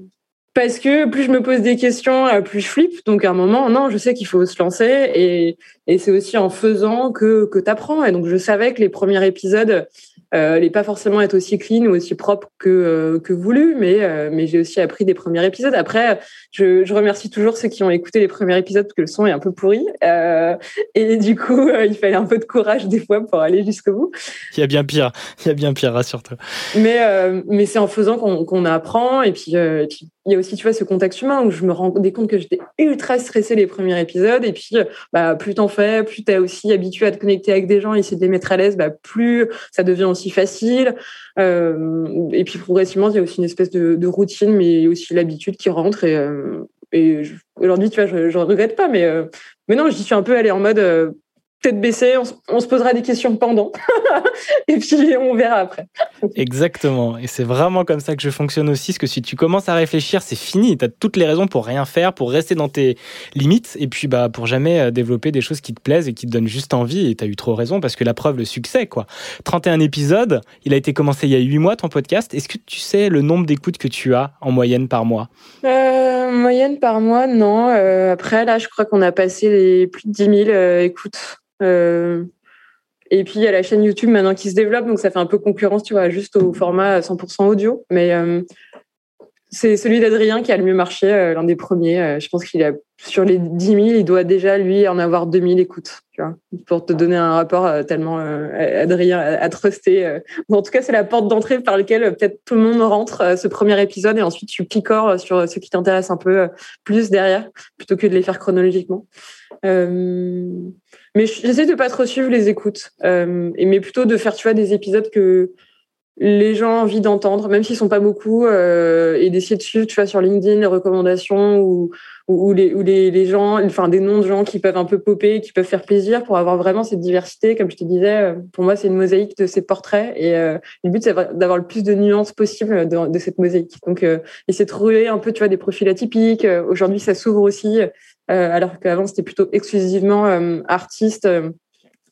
parce que plus je me pose des questions, plus je flippe. Donc à un moment, non, je sais qu'il faut se lancer et, et c'est aussi en faisant que, que tu apprends. Et donc je savais que les premiers épisodes euh, pas forcément être aussi clean ou aussi propre que, euh, que voulu, mais, euh, mais j'ai aussi appris des premiers épisodes. Après, je, je, remercie toujours ceux qui ont écouté les premiers épisodes parce que le son est un peu pourri. Euh, et du coup, il fallait un peu de courage des fois pour aller jusqu'au bout.
Il y a bien pire, il y a bien pire, rassure-toi.
Mais, mais c'est en faisant qu'on qu'on apprend. Et puis, et puis, il y a aussi, tu vois, ce contact humain où je me rendais compte que j'étais ultra stressée les premiers épisodes. Et puis, bah, plus t'en fais, plus t'es aussi habitué à te connecter avec des gens, essayer de les mettre à l'aise, bah, plus ça devient aussi facile. Euh, et puis, progressivement, il y a aussi une espèce de, routine, mais aussi l'habitude qui rentre. Et, euh, et aujourd'hui, tu vois, je, je regrette pas, mais, euh, mais non, j'y suis un peu allée en mode tête baissée, on, on, se posera des questions pendant, et puis on verra après.
Exactement, et c'est vraiment comme ça que je fonctionne aussi, parce que si tu commences à réfléchir, c'est fini, tu as toutes les raisons pour rien faire, pour rester dans tes limites, et puis bah pour jamais développer des choses qui te plaisent et qui te donnent juste envie, et tu as eu trop raison, parce que la preuve, le succès, quoi. 31 épisodes, il a été commencé il y a 8 mois, ton podcast, est-ce que tu sais le nombre d'écoutes que tu as en moyenne par mois?
Euh, Moyenne par mois, non. Euh, après, là, je crois qu'on a passé les plus de 10 000 euh, écoutes. Euh, et puis il y a la chaîne YouTube maintenant qui se développe, donc ça fait un peu concurrence, tu vois, juste au format 100% audio. Mais euh, c'est celui d'Adrien qui a le mieux marché, euh, l'un des premiers. Euh, je pense qu'il a sur les 10 000, il doit déjà lui en avoir 2000 écoutes, tu vois, pour te donner un rapport euh, tellement Adrien a trusté. en tout cas, c'est la porte d'entrée par laquelle peut-être tout le monde rentre ce premier épisode et ensuite tu picores sur ce qui t'intéresse un peu plus derrière, plutôt que de les faire chronologiquement. Mais j'essaie de pas trop suivre les écoutes, mais plutôt de faire, tu des épisodes que les gens ont envie d'entendre, même s'ils sont pas beaucoup, euh, et d'essayer de suivre, tu vois, sur LinkedIn les recommandations ou, les, gens, enfin des noms de gens qui peuvent un peu popper, qui peuvent faire plaisir pour avoir vraiment cette diversité. Comme je te disais, euh, pour moi, c'est une mosaïque de ces portraits et euh, le but, c'est d'avoir le plus de nuances possible de, cette mosaïque. Donc, euh, essayer de trouver un peu, tu vois, des profils atypiques. Aujourd'hui, ça s'ouvre aussi, alors qu'avant, c'était plutôt exclusivement artistes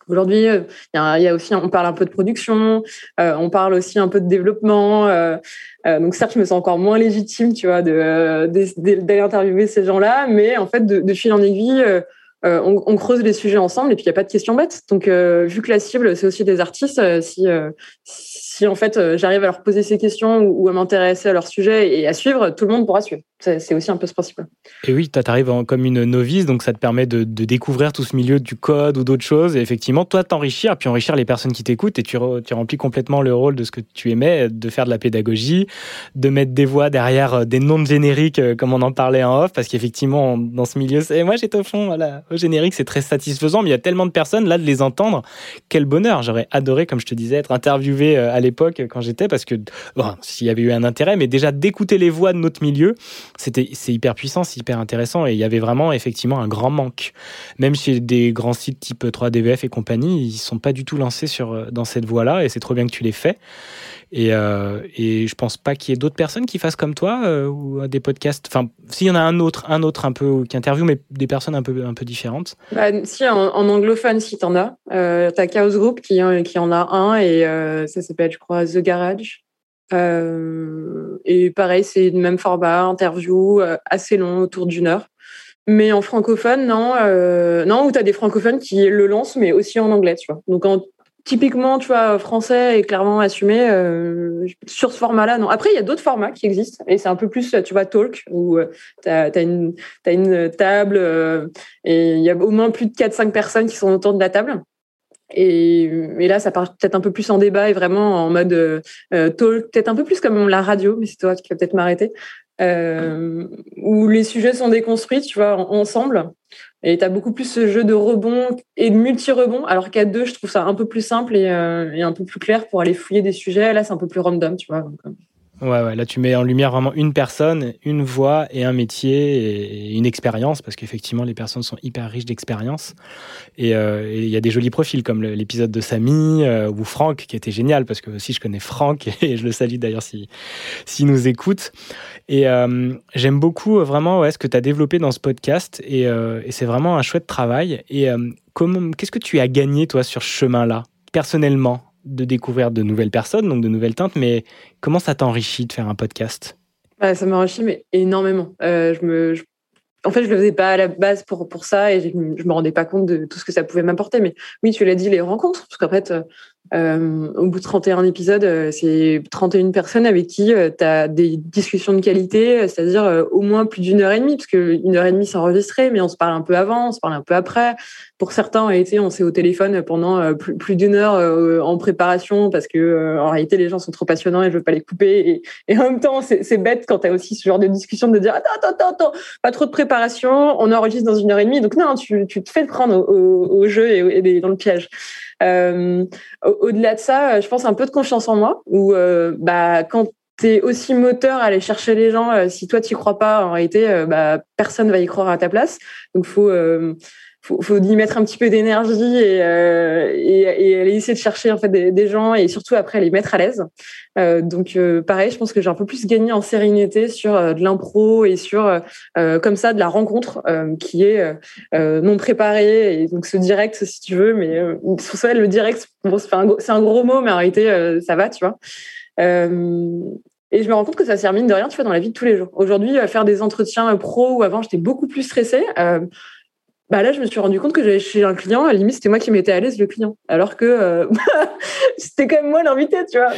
Aujourd'hui, il y, a aussi, on parle un peu de production, euh, on parle aussi un peu de développement. Euh, euh, donc certes, je me sens encore moins légitime, tu vois, d'aller de, interviewer ces gens-là, mais en fait, de, de fil en aiguille, on, on, creuse les sujets ensemble et puis il n'y a pas de questions bêtes. Donc vu que la cible, c'est aussi des artistes, si si en fait euh, j'arrive à leur poser ces questions ou, à m'intéresser à leur sujet et à suivre, tout le monde pourra suivre. C'est aussi un peu ce principe.
Et oui, tu arrives comme une novice, donc ça te permet de, découvrir tout ce milieu du code ou d'autres choses. Et effectivement, toi, t'enrichir, puis enrichir les personnes qui t'écoutent, et tu, remplis complètement le rôle de ce que tu aimais, de faire de la pédagogie, de mettre des voix derrière euh, des noms de génériques, euh, comme on en parlait en off, parce qu'effectivement, dans ce milieu, c'est moi j'étais au fond, voilà, au générique, c'est très satisfaisant, mais il y a tellement de personnes là de les entendre. Quel bonheur J'aurais adoré, comme je te disais, être interviewé à l'époque quand j'étais parce que bon, s'il y avait eu un intérêt, mais déjà d'écouter les voix de notre milieu, c'était c'est hyper puissant, c'est hyper intéressant et il y avait vraiment effectivement un grand manque. Même chez des grands sites type 3DVF et compagnie, ils sont pas du tout lancés sur dans cette voie-là et c'est trop bien que tu les fais. Et, euh, et je pense pas qu'il y ait d'autres personnes qui fassent comme toi euh, ou des podcasts. Enfin, s'il y en a un autre, un autre un peu qui interviewe, mais des personnes un peu un peu différentes.
Bah, si en, anglophone, si t'en as, euh, t'as Chaos Group qui qui en a un et euh, ça s'appelle, je crois, The Garage. Euh, et pareil, c'est le même format, interview assez long, autour d'une heure. Mais en francophone, non, non, où t'as des francophones qui le lancent, mais aussi en anglais, tu vois. Donc en typiquement, tu vois, français est clairement assumé euh, sur ce format-là. Non. Après, il y a d'autres formats qui existent et c'est un peu plus, tu vois, talk où euh, tu as, une, une table euh, et il y a au moins plus de 4-5 personnes qui sont autour de la table. Et, et, là, ça part peut-être un peu plus en débat et vraiment en mode euh, talk, peut-être un peu plus comme la radio, mais c'est toi qui vas peut-être m'arrêter, euh, où les sujets sont déconstruits, tu vois, ensemble. Et tu as beaucoup plus ce jeu de rebond et de multi-rebond, alors qu'à deux, je trouve ça un peu plus simple et, euh, un peu plus clair pour aller fouiller des sujets. Là, c'est un peu plus random, tu vois. Donc,
Ouais, ouais, là tu mets en lumière vraiment une personne, une voix et un métier et une expérience, parce qu'effectivement les personnes sont hyper riches d'expérience. Et euh, il y a des jolis profils comme l'épisode de Samy euh, ou Franck qui était génial, parce que aussi je connais Franck et je le salue d'ailleurs s'il si, nous écoute. Et euh, j'aime beaucoup vraiment ouais, ce que tu as développé dans ce podcast et, et c'est vraiment un chouette travail. Et comment, qu'est-ce que tu as gagné toi sur ce chemin-là, personnellement? De découvrir de nouvelles personnes, donc de nouvelles teintes, mais comment ça t'enrichit de faire un podcast?
Bah, Ça m'enrichit mais énormément. Euh, je me, En fait, je le faisais pas à la base pour, pour ça et je, je me rendais pas compte de tout ce que ça pouvait m'apporter. Mais oui, tu l'as dit, les rencontres, parce qu'en fait, euh, au bout de 31 épisodes, euh, c'est 31 personnes avec qui tu as des discussions de qualité, c'est-à-dire au moins plus d'une heure et demie, parce qu'une heure et demie c'est enregistré, mais on se parle un peu avant, on se parle un peu après. Pour certains, on s'est au téléphone pendant plus, plus d'une heure en préparation, parce que en réalité les gens sont trop passionnants et je veux pas les couper. Et, en même temps, c'est bête quand tu as aussi ce genre de discussion de dire attends, attends, attends, pas trop de préparation, on enregistre dans une heure et demie, donc non, tu, te fais prendre au, jeu et, dans le piège. Euh, au-delà de ça, je pense un peu de confiance en moi, où euh, bah, quand tu es aussi moteur à aller chercher les gens, euh, si toi tu crois pas, en réalité, bah, personne va y croire à ta place. Donc, faut faut, faut y mettre un petit peu d'énergie et, euh, aller essayer de chercher en fait des, gens et surtout après les mettre à l'aise. Euh, donc euh, pareil, je pense que j'ai un peu plus gagné en sérénité sur de l'impro et sur comme ça de la rencontre qui est non préparée et donc ce direct si tu veux, mais sur ça le direct bon, c'est un, gros mot mais en réalité ça va, tu vois. Et je me rends compte que ça sert mine de rien, tu vois, dans la vie de tous les jours. Aujourd'hui, faire des entretiens pro ou avant, j'étais beaucoup plus stressée. Bah là, je me suis rendu compte que j'allais chez un client, à la limite, c'était moi qui m'étais à l'aise, le client. Alors que euh, c'était quand même moi l'invité, tu vois.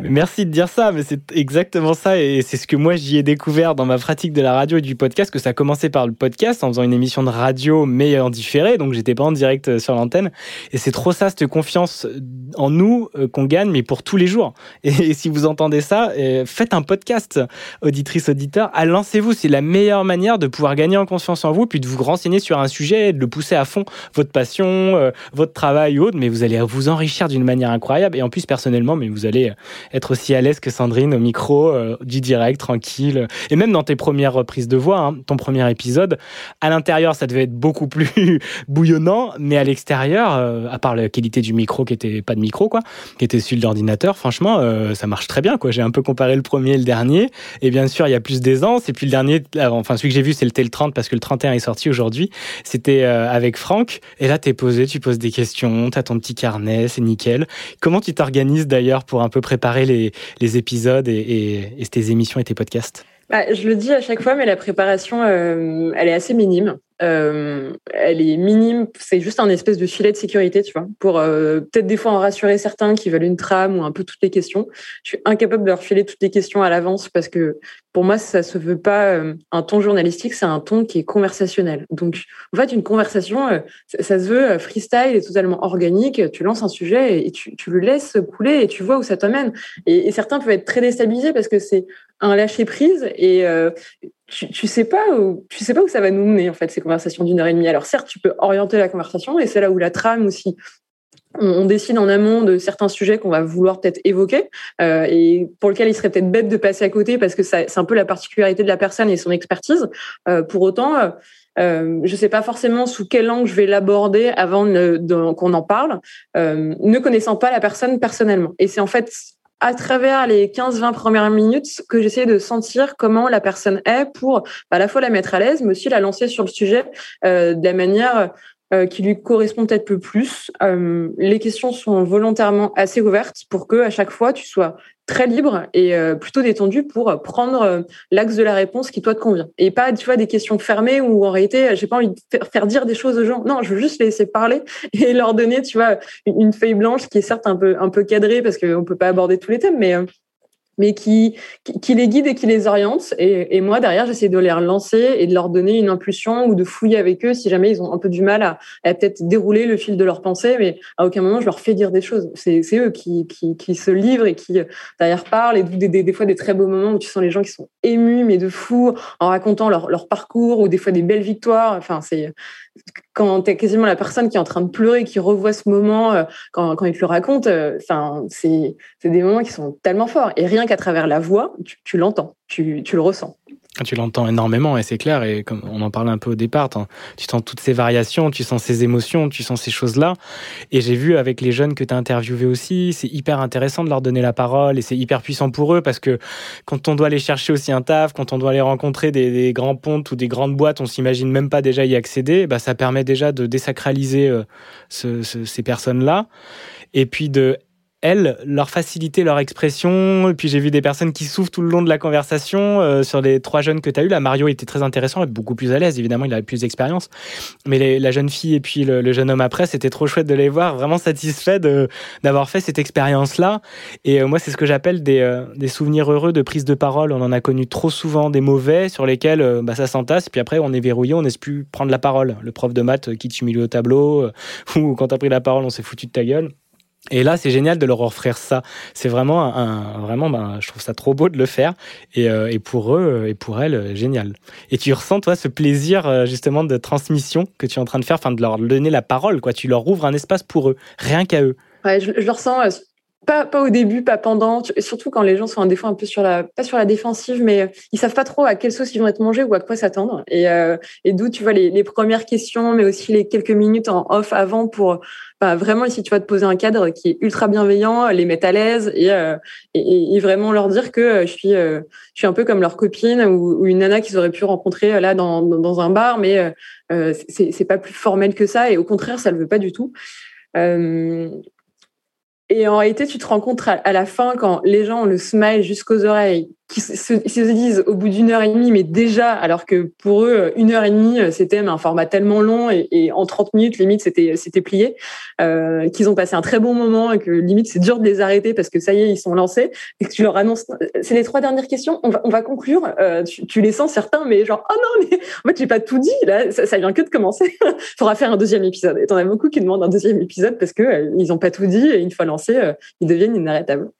Merci de dire ça, mais c'est exactement ça et c'est ce que moi j'y ai découvert dans ma pratique de la radio et du podcast, que ça a commencé par le podcast en faisant une émission de radio mais en différé, donc j'étais pas en direct euh, sur l'antenne. Et c'est trop ça, cette confiance en nous euh, qu'on gagne, mais pour tous les jours. Et si vous entendez ça, euh, faites un podcast, auditrice, auditeur, ah, lancez-vous, c'est la meilleure manière de pouvoir gagner en confiance en vous, puis de vous renseigner sur un sujet, de le pousser à fond, votre passion, votre travail ou autre, mais vous allez vous enrichir d'une manière incroyable. Et en plus, personnellement, mais vous allez être aussi à l'aise que Sandrine au micro, euh, du direct, tranquille. Et même dans tes premières reprises de voix, hein, ton premier épisode, à l'intérieur, ça devait être beaucoup plus bouillonnant, mais à l'extérieur, euh, à part la qualité du micro qui était pas de micro, quoi, qui était celui de l'ordinateur, franchement, euh, ça marche très bien, quoi. J'ai un peu comparé le premier et le dernier. Et bien sûr, il y a plus d'aisance. Et puis le dernier, enfin, celui que j'ai vu, c'est le T30 parce que le 31 est sorti aujourd'hui. C'était avec Franck. Et là, t'es posé, tu poses des questions, t'as ton petit carnet, c'est nickel. Comment tu t'organises d'ailleurs pour un peu préparer les, épisodes et, et, tes émissions et tes podcasts?
Bah, Je le dis à chaque fois, mais la préparation, euh, elle est assez minime. Euh, elle est minime, c'est juste un espèce de filet de sécurité, tu vois, pour euh, peut-être des fois en rassurer certains qui veulent une trame ou un peu toutes les questions. Je suis incapable de leur filer toutes les questions à l'avance parce que pour moi, ça se veut pas euh, un ton journalistique, c'est un ton qui est conversationnel. Donc, en fait, une conversation, ça, se veut freestyle et totalement organique. Tu lances un sujet et tu, le laisses couler et tu vois où ça t'amène. Et, certains peuvent être très déstabilisés parce que c'est un lâcher prise et tu, tu sais pas où tu sais pas où ça va nous mener en fait ces conversations d'une heure et demie. Alors certes, tu peux orienter la conversation et c'est là où la trame aussi. On, décide en amont de certains sujets qu'on va vouloir peut-être évoquer euh, et pour lequel il serait peut-être bête de passer à côté parce que c'est un peu la particularité de la personne et son expertise. Euh, pour autant, euh, je ne sais pas forcément sous quel angle je vais l'aborder avant qu'on en parle, ne connaissant pas la personne personnellement. Et c'est en fait à travers les 15-20 premières minutes que j'essaie de sentir comment la personne est pour bah, à la fois la mettre à l'aise, mais aussi la lancer sur le sujet euh, de la manière euh, qui lui correspond peut-être peu plus. Euh, les questions sont volontairement assez ouvertes pour que à chaque fois tu sois très libre et euh, plutôt détendu pour prendre euh, l'axe de la réponse qui toi te convient. Et pas tu vois des questions fermées où en réalité j'ai pas envie de faire dire des choses aux gens. Non je veux juste les laisser parler et leur donner tu vois une feuille blanche qui est certes un peu un peu cadrée parce qu'on peut pas aborder tous les thèmes mais mais qui, qui, les guide et qui les oriente. Et, et moi, derrière, j'essaie de les relancer et de leur donner une impulsion ou de fouiller avec eux si jamais ils ont un peu du mal à, à peut-être dérouler le fil de leur pensée, mais à aucun moment je leur fais dire des choses. C'est eux qui, qui, qui, se livrent et qui derrière parlent et des, des, des, fois des très beaux moments où tu sens les gens qui sont émus, mais de fou, en racontant leur, leur parcours ou des fois des belles victoires. Enfin, c'est quand tu es quasiment la personne qui est en train de pleurer, qui revoit ce moment euh, quand, il te le raconte, euh, enfin, c'est des moments qui sont tellement forts. Et rien qu'à travers la voix, tu, l'entends, tu le ressens.
Tu l'entends énormément et c'est clair, et comme on en parlait un peu au départ, tu sens toutes ces variations, tu sens ces émotions, tu sens ces choses-là. Et j'ai vu avec les jeunes que tu as interviewés aussi, c'est hyper intéressant de leur donner la parole et c'est hyper puissant pour eux parce que quand on doit aller chercher aussi un taf, quand on doit aller rencontrer des, grands pontes ou des grandes boîtes, on s'imagine même pas déjà y accéder, bah ça permet déjà de désacraliser euh, ce, ce, ces personnes-là et puis de elles, leur faciliter leur expression. Et puis j'ai vu des personnes qui souffrent tout le long de la conversation. Euh, sur les trois jeunes que tu as eu, là, Mario était très intéressant, beaucoup plus à l'aise, évidemment, il avait plus d'expérience. Mais la jeune fille et puis le, jeune homme après, c'était trop chouette de les voir, vraiment satisfait d'avoir fait cette expérience-là. Et euh, moi, c'est ce que j'appelle des, euh, des, souvenirs heureux de prise de parole. On en a connu trop souvent des mauvais sur lesquels bah, ça s'entasse. Puis après, on est verrouillé, on n'ose plus prendre la parole. Le prof de maths qui t'humilie au tableau, ou quand t'as pris la parole, on s'est foutu de ta gueule. Et là, c'est génial de leur offrir ça. C'est vraiment un, vraiment, ben, je trouve ça trop beau de le faire. Et, euh, et pour eux et pour elles, euh, génial. Et tu ressens, toi, ce plaisir, euh, justement, de transmission que tu es en train de faire, enfin, de leur donner la parole, quoi. Tu leur ouvres un espace pour eux, rien qu'à eux.
Ouais, je, le ressens. Pas, pas au début, pas pendant, surtout quand les gens sont des fois un peu sur la, pas sur la défensive, mais ils savent pas trop à quelle sauce ils vont être mangés ou à quoi s'attendre. Et, euh, et d'où tu vois les, les premières questions, mais aussi les quelques minutes en off avant pour vraiment ici tu vas te poser un cadre qui est ultra bienveillant, les mettre à l'aise et, euh, et, vraiment leur dire que je suis, euh, je suis un peu comme leur copine ou, une nana qu'ils auraient pu rencontrer là dans, dans un bar, mais euh, c'est, pas plus formel que ça et au contraire ça le veut pas du tout. Euh, et en réalité, tu te rends compte à la fin, quand les gens ont le smile jusqu'aux oreilles, qui se, se, disent au bout d'une heure et demie, mais déjà, alors que pour eux, une heure et demie, c'était un format tellement long et, et en 30 minutes, limite, c'était, c'était plié, euh, qu'ils ont passé un très bon moment et que limite, c'est dur de les arrêter parce que ça y est, ils sont lancés et que tu leur annonces, c'est les trois dernières questions, on va, on va conclure, euh, tu, tu, les sens certains, mais genre, oh non, mais en fait, j'ai pas tout dit, là, ça, ça vient que de commencer. Faudra faire un deuxième épisode. Et t'en as beaucoup qui demandent un deuxième épisode parce que euh, ils ont pas tout dit et une fois lancés, euh, ils deviennent inarrêtables.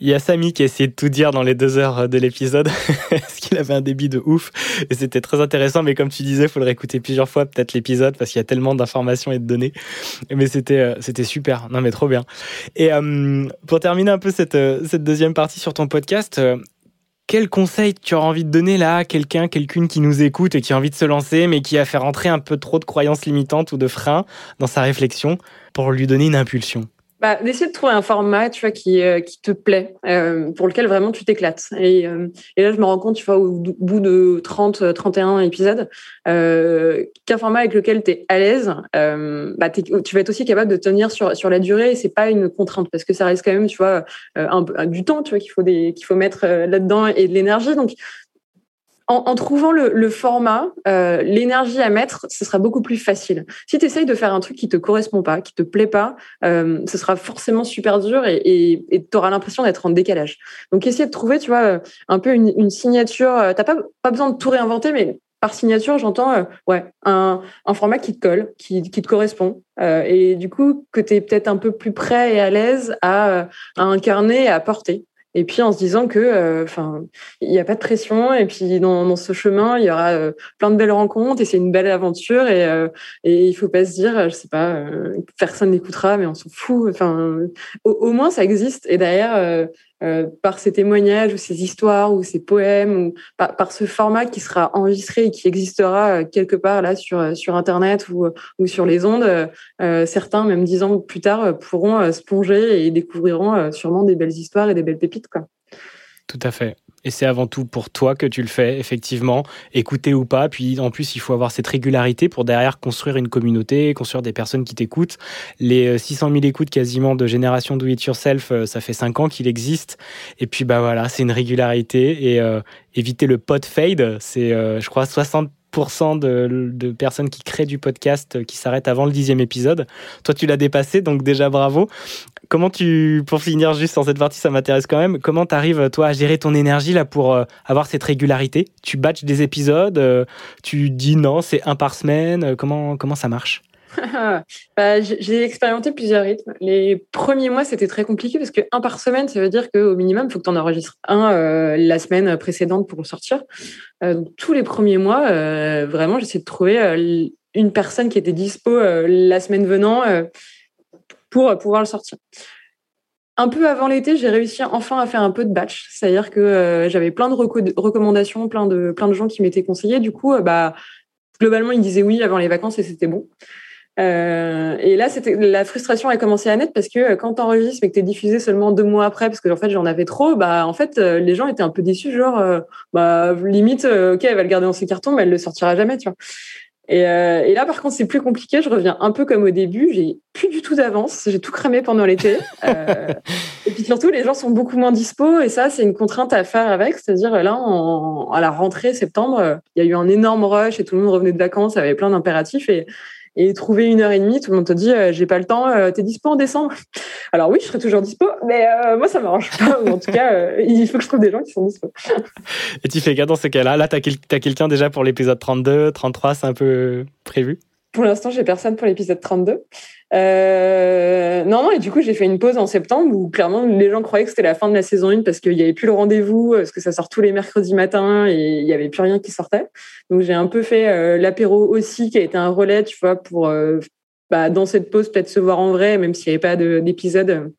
Il y a Samy qui a essayé de tout dire dans les deux heures de l'épisode, parce qu'il avait un débit de ouf, et c'était très intéressant, mais comme tu disais, il faut le réécouter plusieurs fois, peut-être l'épisode, parce qu'il y a tellement d'informations et de données. Mais c'était euh, super, non mais trop bien. Et euh, pour terminer un peu cette, euh, cette deuxième partie sur ton podcast, quel conseil tu auras envie de donner là à quelqu'un, quelqu'une qui nous écoute et qui a envie de se lancer, mais qui a fait rentrer un peu trop de croyances limitantes ou de freins dans sa réflexion pour lui donner une impulsion?
Bah, d'essayer de trouver un format, tu vois, qui, euh, qui te plaît, euh, pour lequel vraiment tu t'éclates. Et, euh, et là, je me rends compte, tu vois, au bout de 30, 31 épisodes, euh, qu'un format avec lequel tu es à l'aise, euh, bah, tu vas être aussi capable de tenir sur, sur la durée et c'est pas une contrainte parce que ça reste quand même, tu vois, un, un, du temps, tu vois, qu'il faut, des, qu'il faut mettre là-dedans et de l'énergie. Donc, en, trouvant le, format, euh, l'énergie à mettre, ce sera beaucoup plus facile. Si tu essayes de faire un truc qui te correspond pas, qui te plaît pas, euh, ce sera forcément super dur et tu auras l'impression d'être en décalage. Donc, essayer de trouver, tu vois, un peu une, signature. Euh, t'as pas, pas besoin de tout réinventer, mais par signature, j'entends euh, un, format qui te colle, qui, te correspond, euh, et du coup que tu es peut-être un peu plus prêt et à l'aise à incarner et à porter et puis en se disant que euh, enfin euh, il n'y a pas de pression. Et puis dans, dans ce chemin il y aura euh, plein de belles rencontres et c'est une belle aventure. Et euh, et il faut pas se dire je sais pas euh, personne n'écoutera mais on s'en fout. Enfin au, moins ça existe. Et derrière euh, par ces témoignages ou ces histoires ou ces poèmes ou par, ce format qui sera enregistré et qui existera quelque part là sur sur internet ou ou sur les ondes euh, certains même dix ans plus tard pourront se plonger et découvriront sûrement des belles histoires et des belles pépites quoi.
Tout à fait. Et c'est avant tout pour toi que tu le fais, effectivement, écouter ou pas. Puis en plus, il faut avoir cette régularité pour derrière construire une communauté, construire des personnes qui t'écoutent. Les 600 000 écoutes quasiment de Génération Do It Yourself, ça fait 5 ans qu'il existe. Et puis bah voilà, c'est une régularité. Et euh, éviter le pot fade, c'est, euh, je crois, 60 30% de, de personnes qui créent du podcast qui s'arrêtent avant le dixième épisode. Toi, tu l'as dépassé, donc déjà bravo. Comment tu, pour finir juste en cette partie, ça m'intéresse quand même, comment tu arrives, toi, à gérer ton énergie là pour euh, avoir cette régularité? Tu batches des épisodes, euh, tu dis non, c'est un par semaine, euh, comment, comment ça marche?
bah, j'ai expérimenté plusieurs rythmes. Les premiers mois, c'était très compliqué parce que un par semaine, ça veut dire qu'au minimum, il faut que tu en enregistres un euh, la semaine précédente pour le sortir. Euh, tous les premiers mois, euh, vraiment, j'essaie de trouver une personne qui était dispo la semaine venant pour pouvoir le sortir. Un peu avant l'été, j'ai réussi enfin à faire un peu de batch, c'est-à-dire que j'avais plein de recommandations, plein de plein de gens qui m'étaient conseillés. Du coup, bah globalement, ils disaient oui avant les vacances et c'était bon. Euh, et là, c'était la frustration a commencé à naître parce que euh, quand t'enregistres mais que t'es diffusé seulement deux mois après, parce que en fait j'en avais trop, bah en fait euh, les gens étaient un peu déçus, genre euh, bah limite, ok, elle va le garder dans ses cartons, mais elle le sortira jamais, tu vois. Et, et là, par contre, c'est plus compliqué. Je reviens un peu comme au début. J'ai plus du tout d'avance. J'ai tout cramé pendant l'été. et puis surtout, les gens sont beaucoup moins dispo. Et ça, c'est une contrainte à faire avec. C'est-à-dire là, en, à la rentrée septembre, il y a eu un énorme rush et tout le monde revenait de vacances, avait plein d'impératifs et et trouver une heure et demie, tout le monde te dit euh, j'ai pas le temps, euh, t'es dispo en décembre Alors oui, je serai toujours dispo, mais euh, moi ça m'arrange pas. en tout cas, il faut que je trouve des gens qui sont dispo.
et tu fais gaffe dans ces cas-là. Là, t'as as quelqu'un déjà pour l'épisode 32, 33, c'est un peu prévu?
Pour l'instant, j'ai personne pour l'épisode 32. Euh, non, non, et du coup, j'ai fait une pause en septembre où clairement les gens croyaient que c'était la fin de la saison 1 parce qu'il n'y avait plus le rendez-vous, parce que ça sort tous les mercredis matins et il n'y avait plus rien qui sortait. Donc j'ai un peu fait euh, l'apéro aussi, qui a été un relais, tu vois, pour euh, bah, dans cette pause peut-être se voir en vrai, même s'il n'y avait pas d'épisode.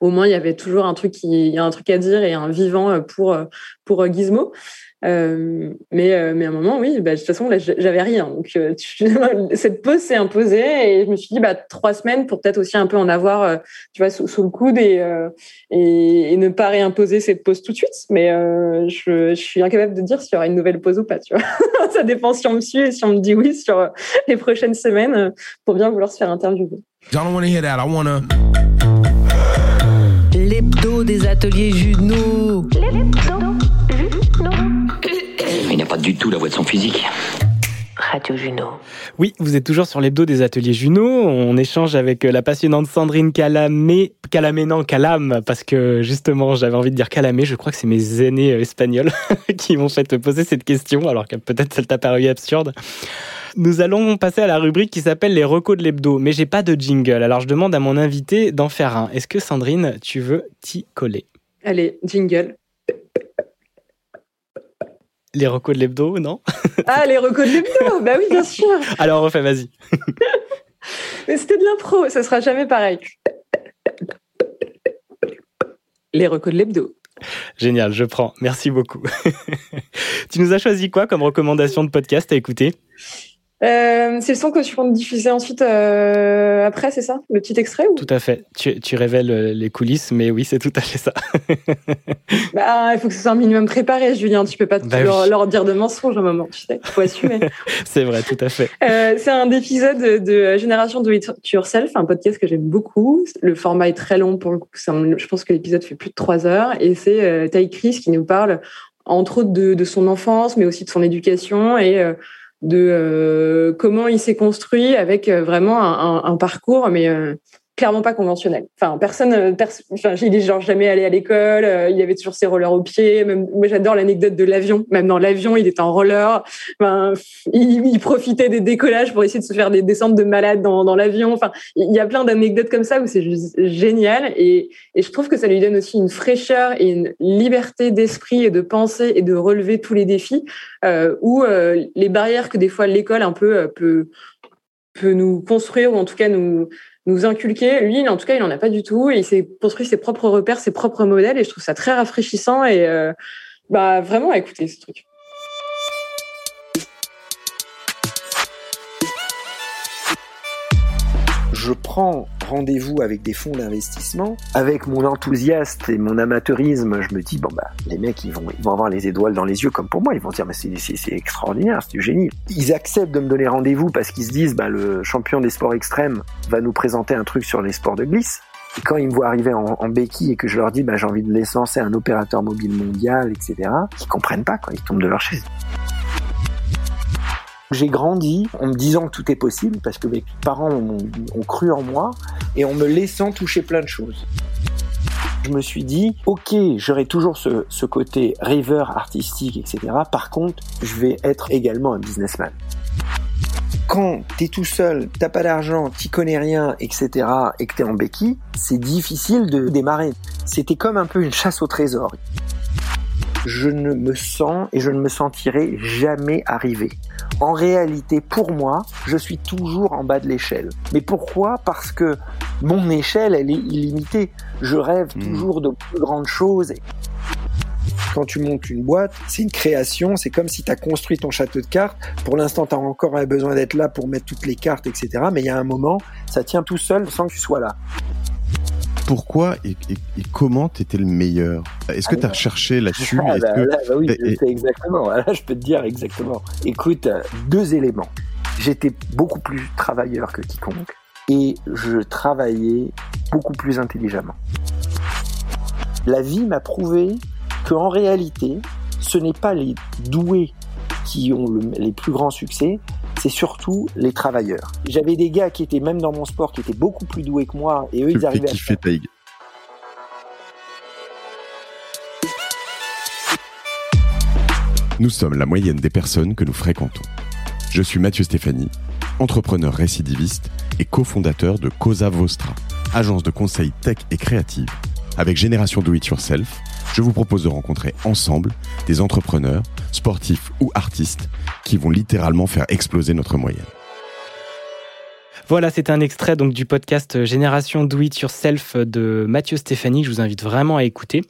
Au moins, il y avait toujours un truc qui, il y a un truc à dire et un vivant pour pour Gizmo. Euh, mais, euh, mais à un moment, oui, bah, de toute façon, là, j'avais rien. Donc, euh, cette pause s'est imposée et je me suis dit, bah, trois semaines pour peut-être aussi un peu en avoir, tu vois, sous, le coude et, et, et, ne pas réimposer cette pause tout de suite. Mais je, je, suis incapable de dire s'il y aura une nouvelle pause ou pas, tu vois. Ça dépend si on me suit et si on me dit oui sur les prochaines semaines pour bien vouloir se faire interviewer.
L'hebdo des ateliers Juno. L'hebdo
il n'a pas du tout la voix de son physique.
Radio Juno.
Oui, vous êtes toujours sur l'hebdo des ateliers Juno. On échange avec euh, la passionnante Sandrine Calamé, Calamé non, Calam, parce que justement, j'avais envie de dire Calamé. Je crois que c'est mes aînés euh, espagnols qui m'ont fait poser cette question, alors que peut-être ça t'a paru absurde. Nous allons passer à la rubrique qui s'appelle les recos de l'hebdo, mais j'ai pas de jingle. Alors je demande à mon invité d'en faire un. Est-ce que Sandrine, tu veux t'y coller?
Allez, jingle.
Les recos de l'hebdo, non?
Ah, les recos de l'hebdo Bah oui, bien sûr
Alors, refais, vas-y.
Mais c'était de l'impro, ça sera jamais pareil. Les recos de l'hebdo.
Génial, je prends. Merci beaucoup. tu nous as choisi quoi comme recommandation de podcast à écouter?
Euh, c'est le son que tu comptes diffuser ensuite euh, après, c'est ça? Le petit extrait ou...
Tout à fait. Tu, tu, révèles euh, les coulisses, mais oui, c'est tout à fait ça.
bah, il faut que ce soit un minimum préparé, Julien. Tu peux pas bah leur, dire de mensonges à un moment, tu sais. Faut assumer.
c'est vrai, tout à fait.
Euh, c'est un épisode de Génération Do It Yourself, un podcast que j'aime beaucoup. Le format est très long pour le coup. je pense que l'épisode fait plus de trois heures. Et c'est euh, Ty Chris qui nous parle, entre autres, de, de, son enfance, mais aussi de son éducation et de euh, comment il s'est construit avec euh, vraiment un, parcours, mais euh, clairement pas conventionnel. Enfin, personne, euh, enfin, il est genre jamais allé à l'école, euh, il avait toujours ses rollers au pied. Même, moi, j'adore l'anecdote de l'avion. Même dans l'avion, il était en roller. Il, profitait des décollages pour essayer de se faire des descentes de malade dans, dans l'avion. Enfin, il y a plein d'anecdotes comme ça où c'est juste génial. Et, et je trouve que ça lui donne aussi une fraîcheur et une liberté d'esprit et de penser et de relever tous les défis euh, où euh, les barrières que des fois l'école un peu peut peut nous construire ou en tout cas nous nous inculquer. Lui, en tout cas, il n'en a pas du tout. Il s'est construit ses propres repères, ses propres modèles. Et je trouve ça très rafraîchissant et euh, bah, vraiment à écouter ce truc.
Je prends rendez-vous avec des fonds d'investissement. Avec mon enthousiasme et mon amateurisme, je me dis, bon, bah, les mecs, ils vont, ils vont avoir les étoiles dans les yeux comme pour moi. Ils vont dire, mais c'est, c'est, extraordinaire, c'est du génie. Ils acceptent de me donner rendez-vous parce qu'ils se disent, bah, le champion des sports extrêmes va nous présenter un truc sur les sports de glisse. Et quand ils me voient arriver en, béquille et que je leur dis, bah, j'ai envie de les lancer un opérateur mobile mondial, etc., ils comprennent pas, quoi. Ils tombent de leur chaise. J'ai grandi en me disant que tout est possible parce que mes parents ont, cru en moi et en me laissant toucher plein de choses. Je me suis dit, ok, j'aurai toujours ce, ce côté rêveur artistique, etc. Par contre, je vais être également un businessman quand t'es tout seul, t'as pas d'argent, t'y connais rien, etc., et que t'es en béquille, c'est difficile de démarrer. C'était comme un peu une chasse au trésor. Je ne me sens et je ne me sentirai jamais arriver. En réalité, pour moi, je suis toujours en bas de l'échelle. Mais pourquoi? Parce que mon échelle, elle est illimitée. Je rêve toujours de plus grandes choses quand tu montes une boîte, c'est une création, c'est comme si tu as construit ton château de cartes. Pour l'instant, tu as encore besoin d'être là pour mettre toutes les cartes, etc. Mais il y a un moment, ça tient tout seul sans que tu sois là.
Pourquoi et, et, et comment t'étais le meilleur? Est-ce que tu as recherché là-dessus
ah, bah,
que...
là, bah oui, je sais exactement. Là, je peux te dire exactement. Écoute, deux éléments. J'étais beaucoup plus travailleur que quiconque et je travaillais beaucoup plus intelligemment. La vie m'a prouvé qu'en réalité, ce n'est pas les doués qui ont le, les plus grands succès, c'est surtout les travailleurs. J'avais des gars qui étaient même dans mon sport, qui étaient beaucoup plus doués que moi, et eux,
Tu
ils arrivaient à
kiffer. Nous sommes la moyenne des personnes que nous fréquentons. Je suis Mathieu Stéphanie, entrepreneur récidiviste et cofondateur de Cosa Vostra, agence de conseil tech et créative. Avec Génération Do It Yourself, je vous propose de rencontrer ensemble des entrepreneurs, sportifs ou artistes qui vont littéralement faire exploser notre moyenne.
Voilà, c'est un extrait donc du podcast Génération Do It Yourself de Mathieu Stéphanie. Je vous invite vraiment à écouter.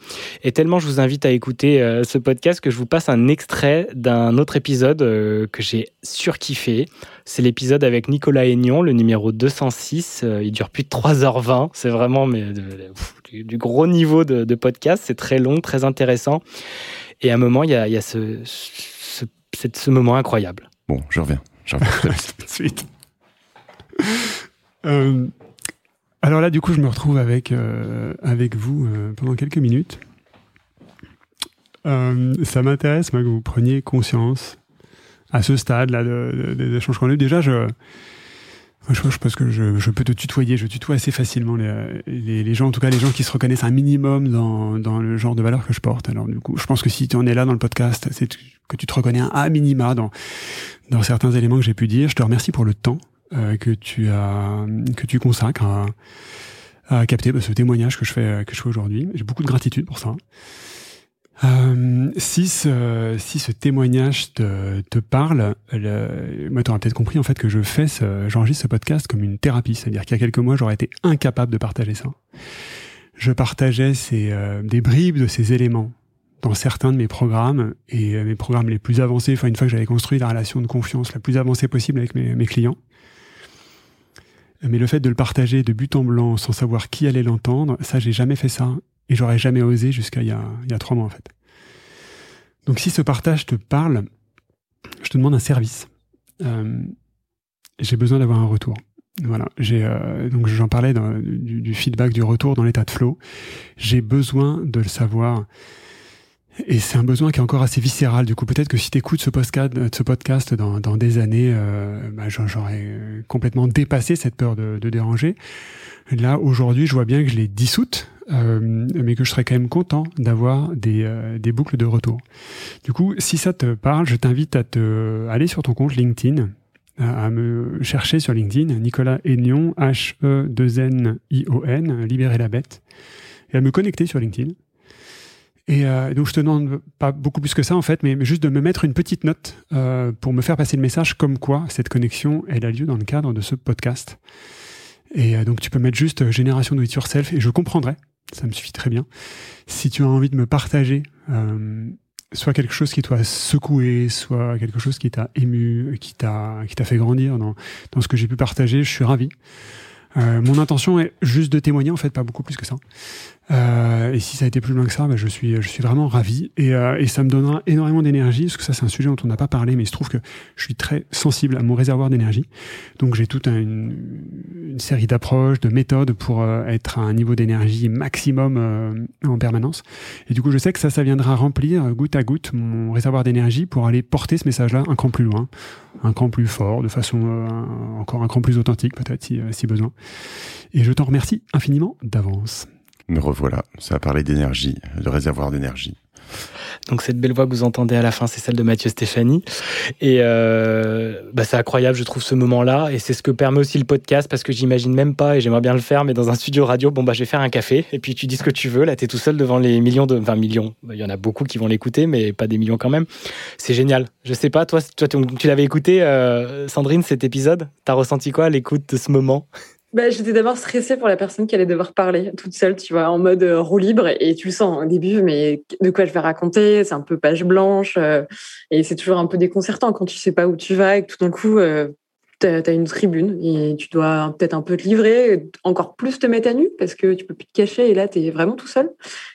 Et tellement je vous invite à écouter euh, ce podcast que je vous passe un extrait d'un autre épisode euh, que j'ai surkiffé. C'est l'épisode avec Nicolas Aignan, le numéro 206. Euh, il dure plus de 3h20. C'est vraiment mais, du, gros niveau de podcast. C'est très long, très intéressant. Et à un moment, il y a, il y a ce, ce, cette- ce moment incroyable.
Bon, je reviens. Je reviens tout de suite.
Euh, alors là, du coup, je me retrouve avec, euh, avec vous euh, pendant quelques minutes. Euh, ça m'intéresse moi, que vous preniez conscience à ce stade-là de- de- des échanges qu'on a eu. Déjà, je, je, je pense que je, je peux te tutoyer. Je tutoie assez facilement les, les, les gens, en tout cas les gens qui se reconnaissent un minimum dans, dans le genre de valeur que je porte. Alors du coup, je pense que si tu en es là dans le podcast, c'est que tu te reconnais un à minima dans, dans certains éléments que j'ai pu dire. Je te remercie pour le temps euh, que tu as que tu consacres à, à capter bah, ce témoignage que je fais que je fais aujourd'hui. J'ai beaucoup de gratitude pour ça. Euh, si ce, témoignage te, parle, le, moi tu auras peut-être compris en fait que je fais j'enregistre ce podcast comme une thérapie, c'est-à-dire qu'il y a quelques mois j'aurais été incapable de partager ça. Je partageais ces, euh, des bribes de ces éléments dans certains de mes programmes et euh, mes programmes les plus avancés, enfin une fois que j'avais construit la relation de confiance la plus avancée possible avec mes, mes clients. Mais le fait de le partager de but en blanc sans savoir qui allait l'entendre, ça j'ai jamais fait ça et j'aurais jamais osé jusqu'à il y a, trois mois en fait. Donc si ce partage te parle, je te demande un service. Euh, j'ai besoin d'avoir un retour. Voilà, euh, donc j'en parlais du, du feedback, du retour dans l'état de flow. J'ai besoin de le savoir. Et c'est un besoin qui est encore assez viscéral. Du coup, peut-être que si tu écoutes ce podcast, ce podcast dans, dans des années, euh, bah, j'aurais complètement dépassé cette peur de, de déranger. Là, aujourd'hui, je vois bien que je l'ai dissoute, euh, mais que je serais quand même content d'avoir des, euh, des boucles de retour. Du coup, si ça te parle, je t'invite à te aller sur ton compte LinkedIn, à, à me chercher sur LinkedIn, Nicolas Aignon, H-E-2-N-I-O-N, libérer la bête, et à me connecter sur LinkedIn. Et euh, donc je te demande pas beaucoup plus que ça en fait, mais, juste de me mettre une petite note euh, pour me faire passer le message comme quoi cette connexion elle a lieu dans le cadre de ce podcast. Et euh, donc tu peux mettre juste euh, génération do it yourself et je comprendrai, ça me suffit très bien. Si tu as envie de me partager euh, soit quelque chose qui t'a secoué, soit quelque chose qui t'a ému, qui t'a qui t'a fait grandir dans dans ce que j'ai pu partager, je suis ravi. Euh, mon intention est juste de témoigner en fait, pas beaucoup plus que ça. Euh, et si ça a été plus loin que ça, bah, je, suis, je suis vraiment ravi. Et, euh, et ça me donnera énormément d'énergie, parce que ça, c'est un sujet dont on n'a pas parlé, mais il se trouve que je suis très sensible à mon réservoir d'énergie. Donc j'ai toute une, une, série d'approches, de méthodes pour euh, être à un niveau d'énergie maximum euh, en permanence. Et du coup, je sais que ça, ça viendra remplir goutte à goutte mon réservoir d'énergie pour aller porter ce message-là un cran plus loin, un cran plus fort, de façon encore un cran plus authentique, peut-être, si, si besoin. Et je t'en remercie infiniment d'avance.
Me revoilà, ça a parlé d'énergie, de réservoir d'énergie.
Donc cette belle voix que vous entendez à la fin, c'est celle de Mathieu Stéphanie. Et euh, bah c'est incroyable, je trouve, ce moment-là. Et c'est ce que permet aussi le podcast, parce que j'imagine même pas, et j'aimerais bien le faire, mais dans un studio radio, bon, bah je vais faire un café, et puis tu dis ce que tu veux. Là, tu es tout seul devant les millions de... Enfin, millions. Il y en a beaucoup qui vont l'écouter, mais pas des millions quand même. C'est génial. Je sais pas, toi, toi tu l'avais écouté, euh, Sandrine, cet épisode? T'as ressenti quoi à l'écoute de ce moment?
Bah, J'étais d'abord stressée pour la personne qui allait devoir parler toute seule, tu vois, en mode euh, roue libre. Et tu le sens au début, mais de quoi je vais raconter? C'est un peu page blanche. Euh, et c'est toujours un peu déconcertant quand tu sais pas où tu vas et que tout d'un coup, euh, tu as, une tribune et tu dois peut-être un peu te livrer, encore plus te mettre à nu parce que tu peux plus te cacher et là, tu es vraiment tout seul.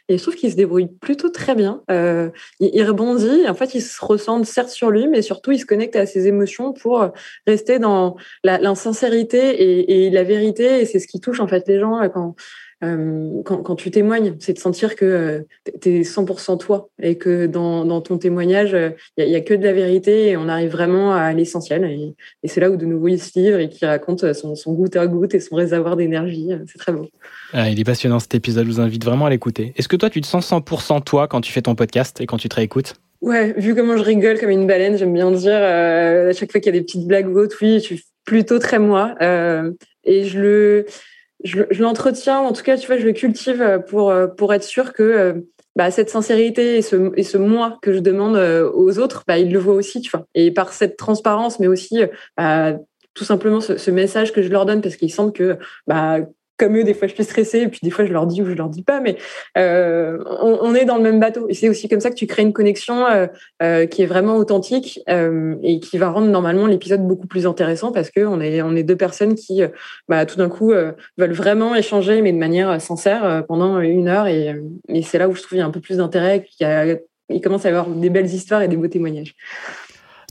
Et je trouve qu'il se débrouille plutôt très bien. Euh, il, rebondit, en fait, il se ressent certes sur lui, mais surtout, il se connecte à ses émotions pour rester dans l'insincérité et, et, la vérité. Et c'est ce qui touche en fait les gens quand euh, quand, quand, tu témoignes, c'est de sentir que euh, tu es 100% toi et que dans, dans ton témoignage, il euh, n'y a, a, que de la vérité et on arrive vraiment à l'essentiel. Et, et c'est là où de nouveau il se livre et qui raconte son, son goutte à goutte et son réservoir d'énergie. C'est très beau.
Ah, il est passionnant cet épisode, je vous invite vraiment à l'écouter. Est-ce que toi, tu te sens 100% toi quand tu fais ton podcast et quand tu te réécoutes?
Ouais, vu comment je rigole comme une baleine, j'aime bien dire à chaque fois qu'il y a des petites blagues ou autres, oui, je suis plutôt très moi. et je le je, l'entretiens, en tout cas, tu vois, je le cultive euh, pour, euh, pour être sûr que euh, bah, cette sincérité et ce, et ce moi que je demande aux autres, bah, ils le voient aussi, tu vois. Et par cette transparence, mais aussi bah, tout simplement ce, message que je leur donne, parce qu'il semble que comme eux, des fois je suis stressée, et puis des fois je leur dis ou je leur dis pas, mais euh, on, est dans le même bateau. Et c'est aussi comme ça que tu crées une connexion euh, euh, qui est vraiment authentique et qui va rendre normalement l'épisode beaucoup plus intéressant parce que on est on est deux personnes qui, bah, tout d'un coup, veulent vraiment échanger, mais de manière sincère pendant une heure. Et, c'est là où je trouve qu'il y a un peu plus d'intérêt, qu'il il commence à y avoir des belles histoires et des beaux témoignages.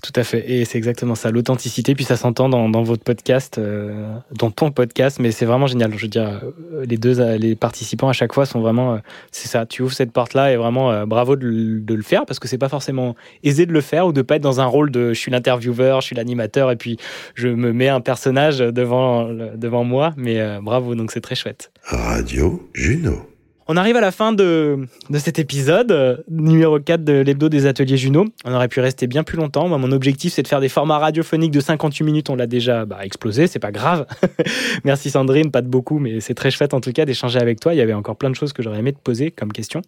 Tout à fait. Et c'est exactement ça, l'authenticité. Puis ça s'entend dans, dans, votre podcast, euh, dans ton podcast, mais c'est vraiment génial. Je veux dire, euh, les deux les participants à chaque fois sont vraiment. Euh, c'est ça, tu ouvres cette porte-là et vraiment euh, bravo de, de, le faire parce que c'est pas forcément aisé de le faire ou de pas être dans un rôle de je suis l'intervieweur, je suis l'animateur et puis je me mets un personnage devant, devant moi. Mais euh, bravo, donc c'est très chouette.
Radio Juno.
On arrive à la fin de, de cet épisode, euh, numéro 4 de l'hebdo des ateliers Juno. On aurait pu rester bien plus longtemps. Mon objectif, c'est de faire des formats radiophoniques de 58 minutes. On l'a déjà bah, explosé, c'est pas grave. Merci Sandrine, pas de beaucoup, mais c'est très chouette en tout cas d'échanger avec toi. Il y avait encore plein de choses que j'aurais aimé te poser comme question.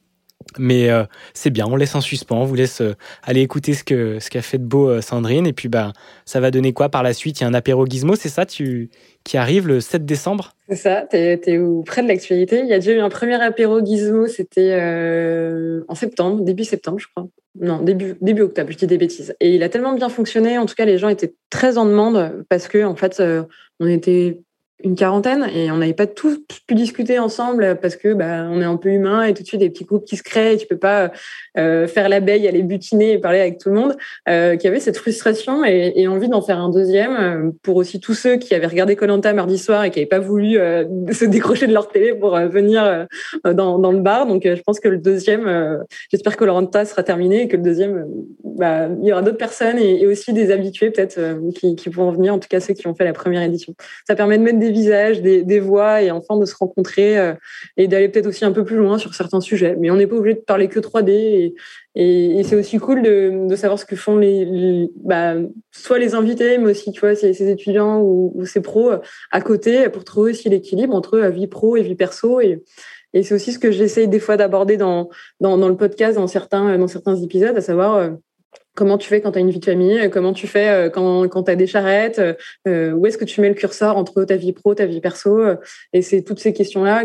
Mais euh, c'est bien, on laisse en suspens, on vous laisse euh, aller écouter ce que ce qu'a fait de beau euh, Sandrine. Et puis bah ça va donner quoi par la suite? Il y a un apéro gizmo, c'est ça? Tu, qui arrive le 7 décembre?
C'est ça, tu es, près de l'actualité. Il y a déjà eu un premier apéro gizmo, c'était en septembre, début septembre je crois. Non, début, début octobre, je dis des bêtises. Et il a tellement bien fonctionné, en tout cas les gens étaient très en demande parce que en fait on était une quarantaine et on n'avait pas tous pu discuter ensemble parce que bah, on est un peu humain et tout de suite des petits groupes qui se créent et tu peux pas euh, faire l'abeille, aller butiner et parler avec tout le monde, euh, qui avait cette frustration et, envie d'en faire un deuxième euh, pour aussi tous ceux qui avaient regardé Colanta mardi soir et qui n'avaient pas voulu euh, se décrocher de leur télé pour venir dans, le bar. Donc je pense que le deuxième, j'espère que Colanta sera terminé et que le deuxième, bah, il y aura d'autres personnes et, aussi des habitués peut-être qui, qui pourront venir, en tout cas ceux qui ont fait la première édition. Ça permet de mettre des visages, des, voix et enfin de se rencontrer et d'aller peut-être aussi un peu plus loin sur certains sujets. Mais on n'est pas obligé de parler que 3D et, et, c'est aussi cool de, savoir ce que font les, bah, soit les invités, mais aussi tu vois ces, étudiants ou, ces pros à côté pour trouver aussi l'équilibre entre vie pro et vie perso. Et et c'est aussi ce que j'essaye des fois d'aborder dans, dans, le podcast, dans certains, dans certains épisodes, à savoir euh, Comment tu fais quand tu as une vie de famille Comment tu fais euh, quand, quand tu as des charrettes euh, Où est-ce que tu mets le curseur entre ta vie pro, ta vie perso Et c'est toutes ces questions-là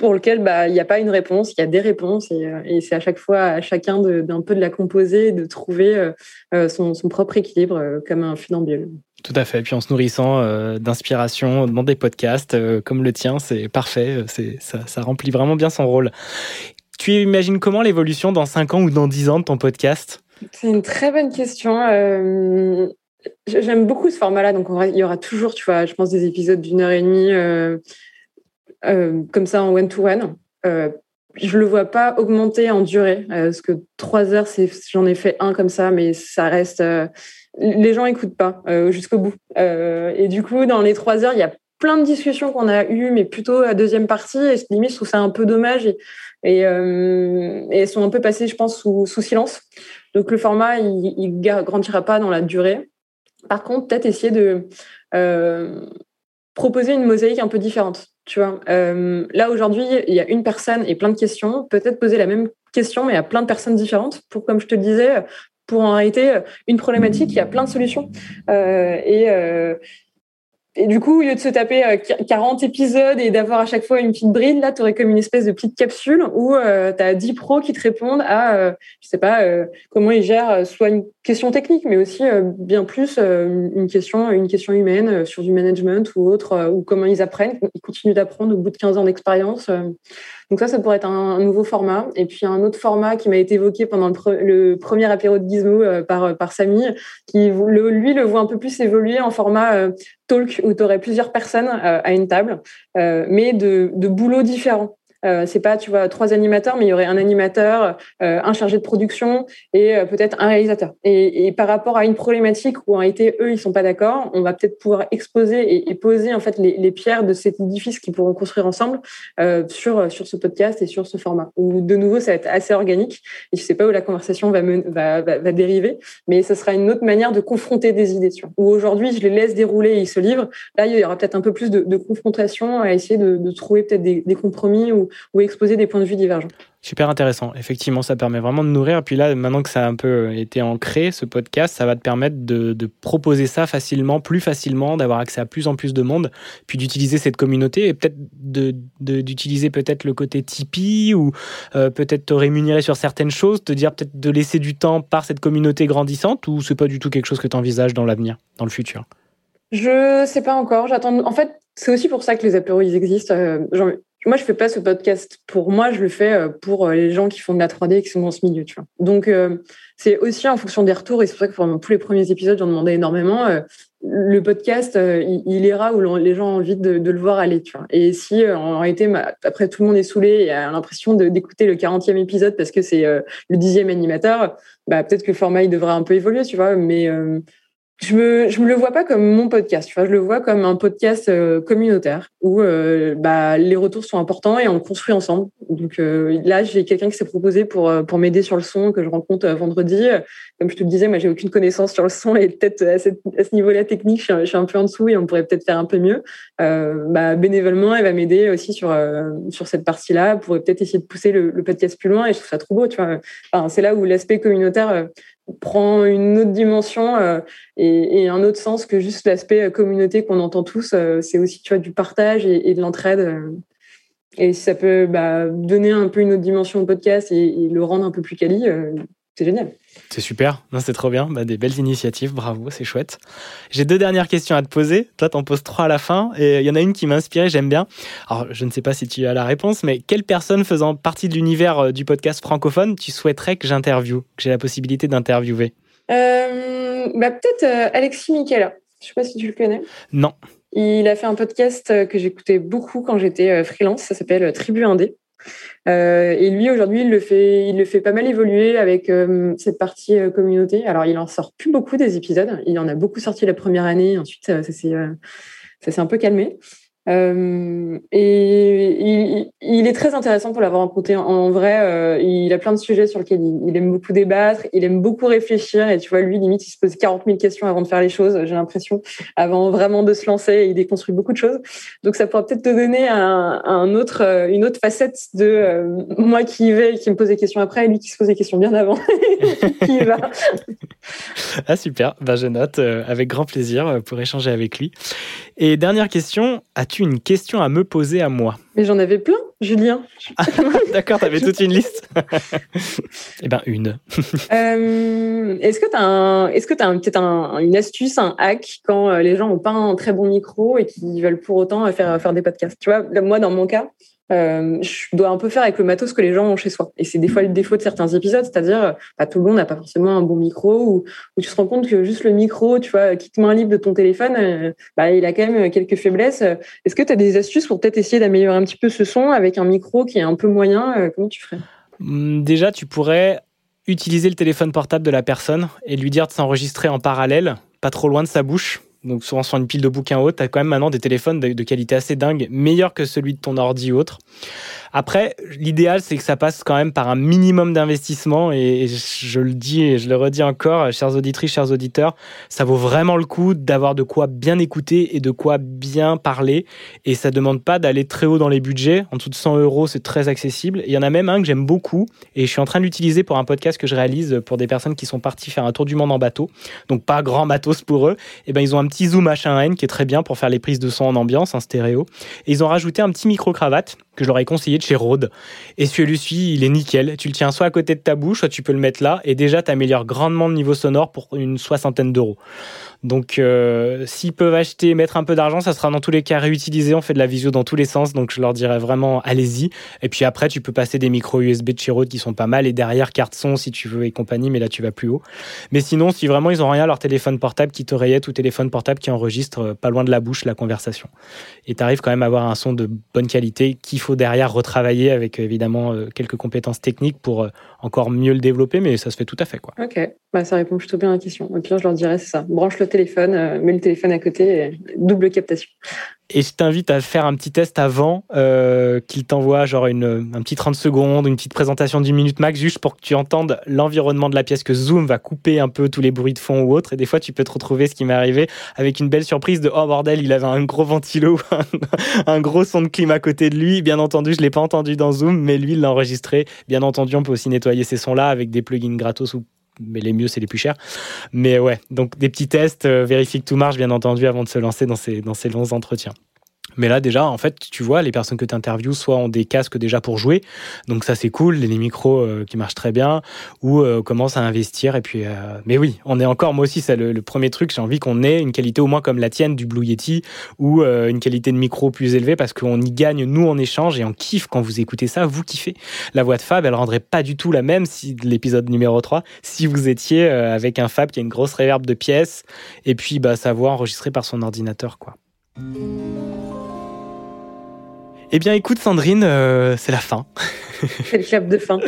pour lesquelles bah, il n'y a pas une réponse, il y a des réponses. Et, euh, et c'est à chaque fois à chacun d'un peu de la composer, de trouver euh, son, son, propre équilibre comme un funambule.
Tout à fait. Puis en se nourrissant euh, d'inspiration dans des podcasts euh, comme le tien, c'est parfait. C'est, ça, ça, remplit vraiment bien son rôle. Tu imagines comment l'évolution dans 5 ans ou dans 10 ans de ton podcast?
C'est une très bonne question. Euh, j'aime beaucoup ce format-là. Donc, il y aura toujours, tu vois, je pense, des épisodes d'une heure et demie comme ça en one-to-one. je le vois pas augmenter en durée, parce que 3 heures, j'en ai fait un comme ça, mais ça reste les gens écoutent pas euh, jusqu'au bout. Euh, et du coup, dans les trois heures, il y a plein de discussions qu'on a eues, mais plutôt à deuxième partie. Et limite, je trouve ça un peu dommage. Et, et, euh, elles sont un peu passées, je pense, sous, sous silence. Donc le format, il, il grandira pas dans la durée. Par contre, peut-être essayer de euh, proposer une mosaïque un peu différente. Tu vois, euh, là aujourd'hui, il y a une personne et plein de questions. Peut-être poser la même question, mais à plein de personnes différentes. Pour, comme je te le disais, pour en réalité euh, une problématique, il y a plein de solutions. Euh, et, et du coup, au lieu de se taper 40 épisodes et d'avoir à chaque fois une petite bride, là, tu aurais comme une espèce de petite capsule où tu as 10 pros qui te répondent à, je sais pas, comment ils gèrent soit une question technique, mais aussi bien plus une question, une question humaine sur du management ou autre, ou comment ils apprennent, ils continuent d'apprendre au bout de 15 ans d'expérience. Donc ça, ça pourrait être un, nouveau format. Et puis un autre format qui m'a été évoqué pendant le, premier apéro de Gizmo euh, par, par Samy, qui lui le voit un peu plus évoluer en format euh, talk où tu aurais plusieurs personnes euh, à une table, mais de, de boulots différents. Euh, c'est pas, tu vois, trois animateurs, mais il y aurait un animateur, euh, un chargé de production et euh, peut-être un réalisateur. Et, et, par rapport à une problématique où en réalité eux ils sont pas d'accord, on va peut-être pouvoir exposer et, et, poser en fait les, les, pierres de cet édifice qu'ils pourront construire ensemble euh, sur sur ce podcast et sur ce format. Où de nouveau ça va être assez organique et je sais pas où la conversation va, va, va, va, dériver, mais ce sera une autre manière de confronter des idées. Tu aujourd'hui je les laisse dérouler et ils se livrent. Là il y aura peut-être un peu plus de, de confrontation à essayer de, de trouver peut-être des, des compromis ou ou exposer des points de vue divergents.
Super intéressant. Effectivement, ça permet vraiment de nourrir. Puis là, maintenant que ça a un peu été ancré, ce podcast, ça va te permettre de, de proposer ça facilement, plus facilement, d'avoir accès à plus en plus de monde, puis d'utiliser cette communauté et peut-être d'utiliser de, peut-être le côté Tipeee ou euh, peut-être te rémunérer sur certaines choses, te dire peut-être de laisser du temps par cette communauté grandissante ou c'est pas du tout quelque chose que tu envisages dans l'avenir, dans le futur?
Je sais pas encore. J'attends. En fait, c'est aussi pour ça que les apéros ils existent. Euh, moi, je fais pas ce podcast pour moi, je le fais euh, pour euh, les gens qui font de la 3D et qui sont dans ce milieu, tu vois. Donc, euh, c'est aussi en fonction des retours, et c'est pour ça que pendant tous les premiers épisodes, j'en demandais énormément. le podcast, il, ira où les gens ont envie de, le voir aller, tu vois. Et si, en réalité, après, tout le monde est saoulé et a l'impression d'écouter le 40e épisode parce que c'est le dixième animateur, bah, peut-être que le format, il devrait un peu évoluer, tu vois. Mais je me je me le vois pas comme mon podcast tu vois je le vois comme un podcast euh, communautaire où euh, bah les retours sont importants et on construit ensemble. Donc euh, là j'ai quelqu'un qui s'est proposé pour pour m'aider sur le son que je rencontre vendredi. Comme je te le disais moi j'ai aucune connaissance sur le son et peut-être à, ce niveau-là technique je suis, un, peu en dessous et on pourrait peut-être faire un peu mieux. Bah bénévolement elle va m'aider aussi sur sur cette partie-là pour peut-être essayer de pousser le, le, podcast plus loin et je trouve ça trop beau tu vois. Enfin, c'est là où l'aspect communautaire prend une autre dimension euh, et, et, un autre sens que juste l'aspect euh, communauté qu'on entend tous. Euh, c'est aussi tu vois, du partage et, et de l'entraide. et si ça peut bah, donner un peu une autre dimension au podcast et, et le rendre un peu plus quali, c'est génial.
C'est super, c'est trop bien. Bah, des belles initiatives, bravo, c'est chouette. J'ai deux dernières questions à te poser. Toi, t'en poses trois à la fin. Et il y en a une qui m'a inspiré, j'aime bien. Alors, je ne sais pas si tu as la réponse, mais quelle personne faisant partie de l'univers euh, du podcast francophone tu souhaiterais que j'interviewe, que j'ai la possibilité d'interviewer?
Euh, bah, Peut-être euh, Alexis Michela. Je ne sais pas si tu le connais.
Non.
Il a fait un podcast que j'écoutais beaucoup quand j'étais freelance. Ça s'appelle Tribu Indé. Euh, et lui, aujourd'hui, il le fait, pas mal évoluer avec euh, cette partie euh, communauté. Alors, il en sort plus beaucoup des épisodes. Il en a beaucoup sorti la première année. Ensuite, ça, ça s'est un peu calmé. Euh, et il, est très intéressant pour l'avoir rencontré en, vrai. Euh, il a plein de sujets sur lesquels il, aime beaucoup débattre, il aime beaucoup réfléchir. Et tu vois, lui, limite, il se pose 40 000 questions avant de faire les choses, j'ai l'impression, avant vraiment de se lancer. Il déconstruit beaucoup de choses. Donc, ça pourrait peut-être te donner un, autre, euh, une autre facette de moi qui y vais et qui me pose des questions après, et lui qui se pose des questions bien avant, qui va.
Ah, super. Ben, je note avec grand plaisir pour échanger avec lui. Et dernière question, à as-tu une question à me poser à moi?
Mais j'en avais plein, Julien.
D'accord, t'avais toute une liste Eh ben, une.
Euh, est-ce que tu as, est-ce que as peut-être un, une astuce, un hack quand euh, les gens n'ont pas un très bon micro et qui veulent pour autant faire, faire des podcasts? Tu vois, moi, dans mon cas, euh, je dois un peu faire avec le matos que les gens ont chez soi. Et c'est des fois le défaut de certains épisodes, c'est-à-dire bah, tout le monde n'a pas forcément un bon micro ou, tu te rends compte que juste le micro, tu vois, quitte main libre de ton téléphone, euh, bah, il a quand même quelques faiblesses. Est-ce que tu as des astuces pour peut-être essayer d'améliorer un petit peu ce son avec un micro qui est un peu moyen euh, Comment tu ferais?
Hum, Déjà, tu pourrais utiliser le téléphone portable de la personne et lui dire de s'enregistrer en parallèle, pas trop loin de sa bouche donc souvent sur une pile de bouquins haute, tu as quand même maintenant des téléphones de, de, qualité assez dingue, meilleurs que celui de ton ordi ou autre. Après, l'idéal, c'est que ça passe quand même par un minimum d'investissement. Et, je le dis et je le redis encore, chers auditrices, chers auditeurs, ça vaut vraiment le coup d'avoir de quoi bien écouter et de quoi bien parler. Et ça demande pas d'aller très haut dans les budgets. En dessous de 100 euros, c'est très accessible. Il y en a même un que j'aime beaucoup et je suis en train de l'utiliser pour un podcast que je réalise pour des personnes qui sont parties faire un tour du monde en bateau. Donc pas grand matos pour eux. Et ben ils ont un petit zoom H1N qui est très bien pour faire les prises de son en ambiance, en stéréo. Et ils ont rajouté un petit micro cravate que je leur ai conseillé de chez Rode. Et celui-ci, il est nickel. Tu le tiens soit à côté de ta bouche, soit tu peux le mettre là. Et déjà, tu améliores grandement le niveau sonore pour une soixantaine d'euros. Donc, euh, s'ils peuvent acheter, mettre un peu d'argent, ça sera dans tous les cas réutilisé. On fait de la visio dans tous les sens, donc je leur dirais vraiment allez-y. Et puis après, tu peux passer des micros USB de chez Rode qui sont pas mal et derrière carte son si tu veux et compagnie, mais là tu vas plus haut. Mais sinon, si vraiment ils ont rien, leur téléphone portable qui t'oreillette ou téléphone portable qui enregistre euh, pas loin de la bouche la conversation. Et tu arrives quand même à avoir un son de bonne qualité qu'il faut derrière retravailler avec évidemment euh, quelques compétences techniques pour encore mieux le développer, mais ça se fait tout à fait quoi.
Ok, bah, ça répond plutôt bien à la question. Et puis je leur dirais c'est ça, branche téléphone, euh, mets le téléphone à côté, double captation.
Et je t'invite à faire un petit test avant euh, qu'il t'envoie genre une, un petit 30 secondes, une petite présentation d'une minute max, juste pour que tu entendes l'environnement de la pièce, que Zoom va couper un peu tous les bruits de fond ou autre. Et des fois, tu peux te retrouver, ce qui m'est arrivé, avec une belle surprise de oh bordel, il avait un gros ventilo, un, gros son de clim à côté de lui. Bien entendu, je l'ai pas entendu dans Zoom, mais lui, il l'a enregistré. Bien entendu, on peut aussi nettoyer ces sons-là avec des plugins gratos ou mais les mieux, c'est les plus chers. Mais ouais, donc des petits tests, euh, vérifie que tout marche, bien entendu, avant de se lancer dans ces, dans ces longs entretiens. Mais là, déjà, en fait, tu vois, les personnes que tu interviews, soit ont des casques déjà pour jouer, donc ça, c'est cool, les micros euh, qui marchent très bien, ou euh, commencent à investir. Et puis, mais oui, on est encore, moi aussi, c'est le, premier truc, j'ai envie qu'on ait une qualité au moins comme la tienne du Blue Yeti, ou une qualité de micro plus élevée, parce qu'on y gagne, nous, en échange, et on kiffe quand vous écoutez ça, vous kiffez. La voix de Fab, elle rendrait pas du tout la même si l'épisode numéro 3, si vous étiez avec un Fab qui a une grosse réverb de pièces, et puis bah, sa voix enregistrée par son ordinateur, quoi. Eh bien, écoute, Sandrine, euh, c'est la fin.
c'est le clap de fin.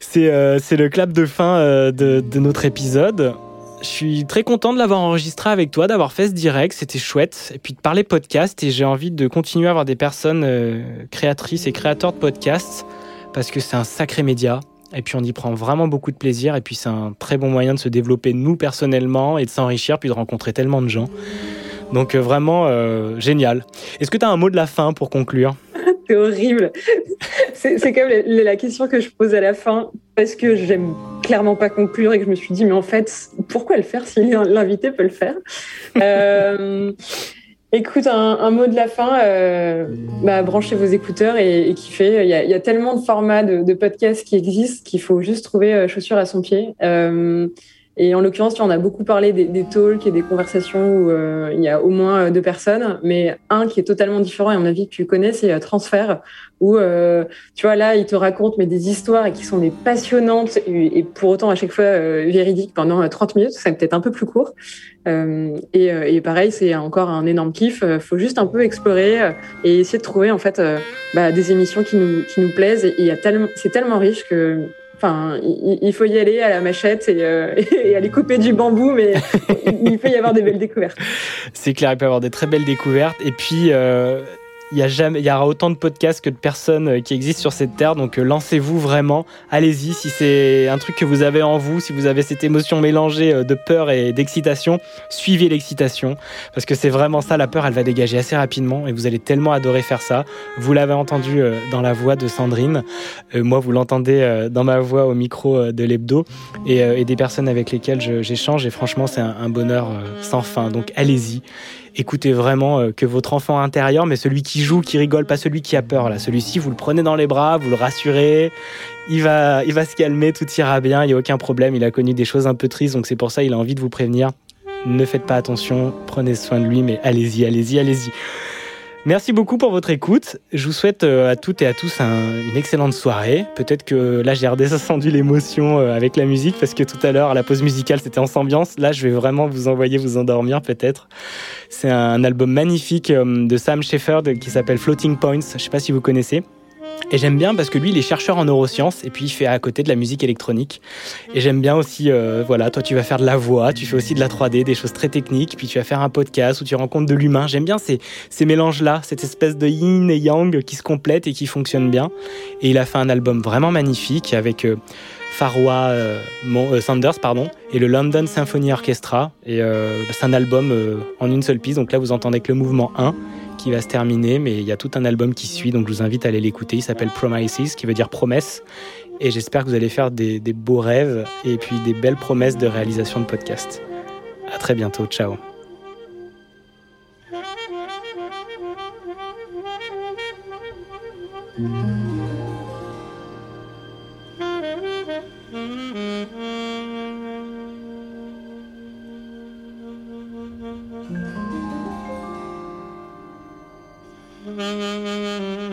c'est euh, le clap de fin euh, de, de, notre épisode. Je suis très content de l'avoir enregistré avec toi, d'avoir fait ce direct, c'était chouette. Et puis de parler podcast, et j'ai envie de continuer à avoir des personnes créatrices et créateurs de podcasts, parce que c'est un sacré média. Et puis on y prend vraiment beaucoup de plaisir, et puis c'est un très bon moyen de se développer nous personnellement, et de s'enrichir, puis de rencontrer tellement de gens. Donc euh, vraiment euh, génial. Est-ce que tu as un mot de la fin pour conclure?
C'est horrible. C'est comme la question que je pose à la fin parce que j'aime clairement pas conclure et que je me suis dit mais en fait pourquoi le faire si l'invité peut le faire? Euh, Écoute, un, mot de la fin, bah, branchez vos écouteurs et, kiffez. Il y, a, tellement de formats de, podcasts qui existent qu'il faut juste trouver chaussure à son pied. Et en l'occurrence, on a beaucoup parlé des, des, talks et des conversations où euh, il y a au moins euh, deux personnes, mais un qui est totalement différent, et à mon avis que tu connais, c'est euh, Transfert, où tu vois là, il te raconte mais des histoires et qui sont des passionnantes et, pour autant à chaque fois véridiques pendant 30 minutes, c'est peut-être un peu plus court. Et, et, pareil, c'est encore un énorme kiff. faut juste un peu explorer et essayer de trouver en fait bah, des émissions qui nous qui nous plaisent. Et, et c'est tellement riche que Enfin, il faut y aller à la machette et, euh, et aller couper du bambou, mais il peut y avoir des belles découvertes.
C'est clair, il peut y avoir des très belles découvertes. Et puis, euh, il y, a jamais, il y aura autant de podcasts que de personnes euh, qui existent sur cette terre. Donc euh, lancez-vous vraiment. Allez-y. Si c'est un truc que vous avez en vous, si vous avez cette émotion mélangée euh, de peur et d'excitation, suivez l'excitation. Parce que c'est vraiment ça. La peur, elle va dégager assez rapidement. Et vous allez tellement adorer faire ça. Vous l'avez entendu dans la voix de Sandrine. moi, vous l'entendez dans ma voix au micro de l'hebdo. Et, des personnes avec lesquelles j'échange. Et franchement, c'est un, un bonheur sans fin. Donc allez-y. Écoutez vraiment euh, que votre enfant intérieur, mais celui qui joue, qui rigole, pas celui qui a peur. Là, celui-ci, vous le prenez dans les bras, vous le rassurez, il va, il va se calmer, tout ira bien, il n'y a aucun problème. Il a connu des choses un peu tristes, donc c'est pour ça il a envie de vous prévenir. Ne faites pas attention, prenez soin de lui, mais allez-y, allez-y, allez-y. Merci beaucoup pour votre écoute. Je vous souhaite euh, à toutes et à tous une excellente soirée. Peut-être que là j'ai redescendu l'émotion euh, avec la musique parce que tout à l'heure la pause musicale c'était en ambiance. Là je vais vraiment vous envoyer vous endormir peut-être. C'est un album magnifique euh, de Sam Shepard qui s'appelle Floating Points. Je sais pas si vous connaissez. Et j'aime bien parce que lui, il est chercheur en neurosciences et puis il fait à côté de la musique électronique. Et j'aime bien aussi, euh, voilà, toi tu vas faire de la voix, tu fais aussi de la 3D, des choses très techniques, puis tu vas faire un podcast où tu rencontres de l'humain. J'aime bien ces, ces mélanges-là, cette espèce de yin et yang qui se complètent et qui fonctionnent bien. Et il a fait un album vraiment magnifique avec euh, Farwa euh, Sanders pardon, et le London Symphony Orchestra. Et c'est un album en une seule piste, donc là vous entendez que le mouvement 1 qui va se terminer, mais il y a tout un album qui suit, donc je vous invite à aller l'écouter. Il s'appelle Promises, qui veut dire promesse. Et j'espère que vous allez faire des, beaux rêves et puis des belles promesses de réalisation de podcast. À très bientôt, ciao. わあ。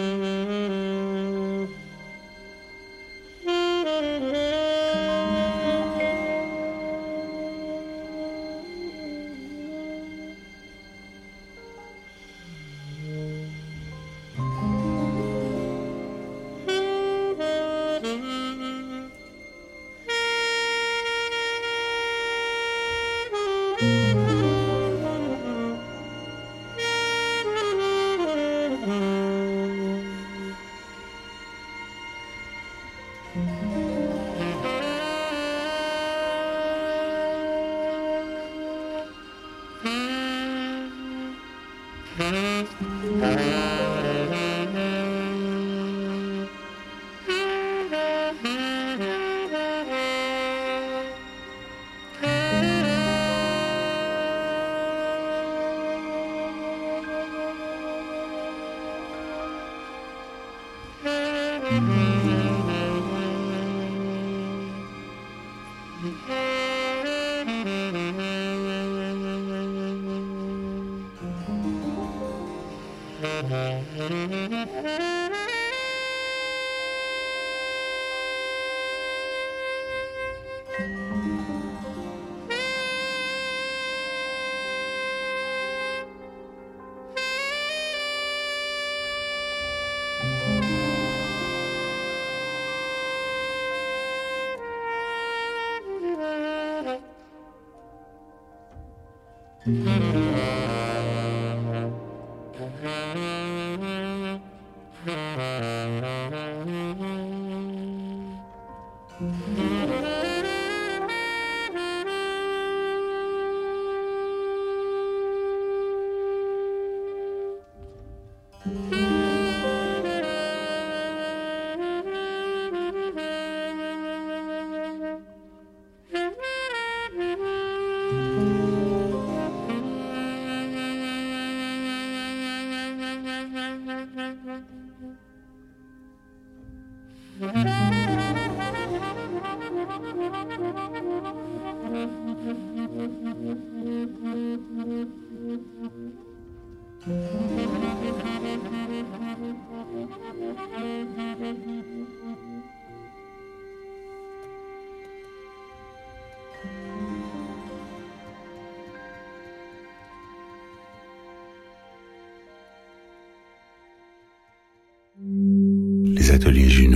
Les ateliers Juno.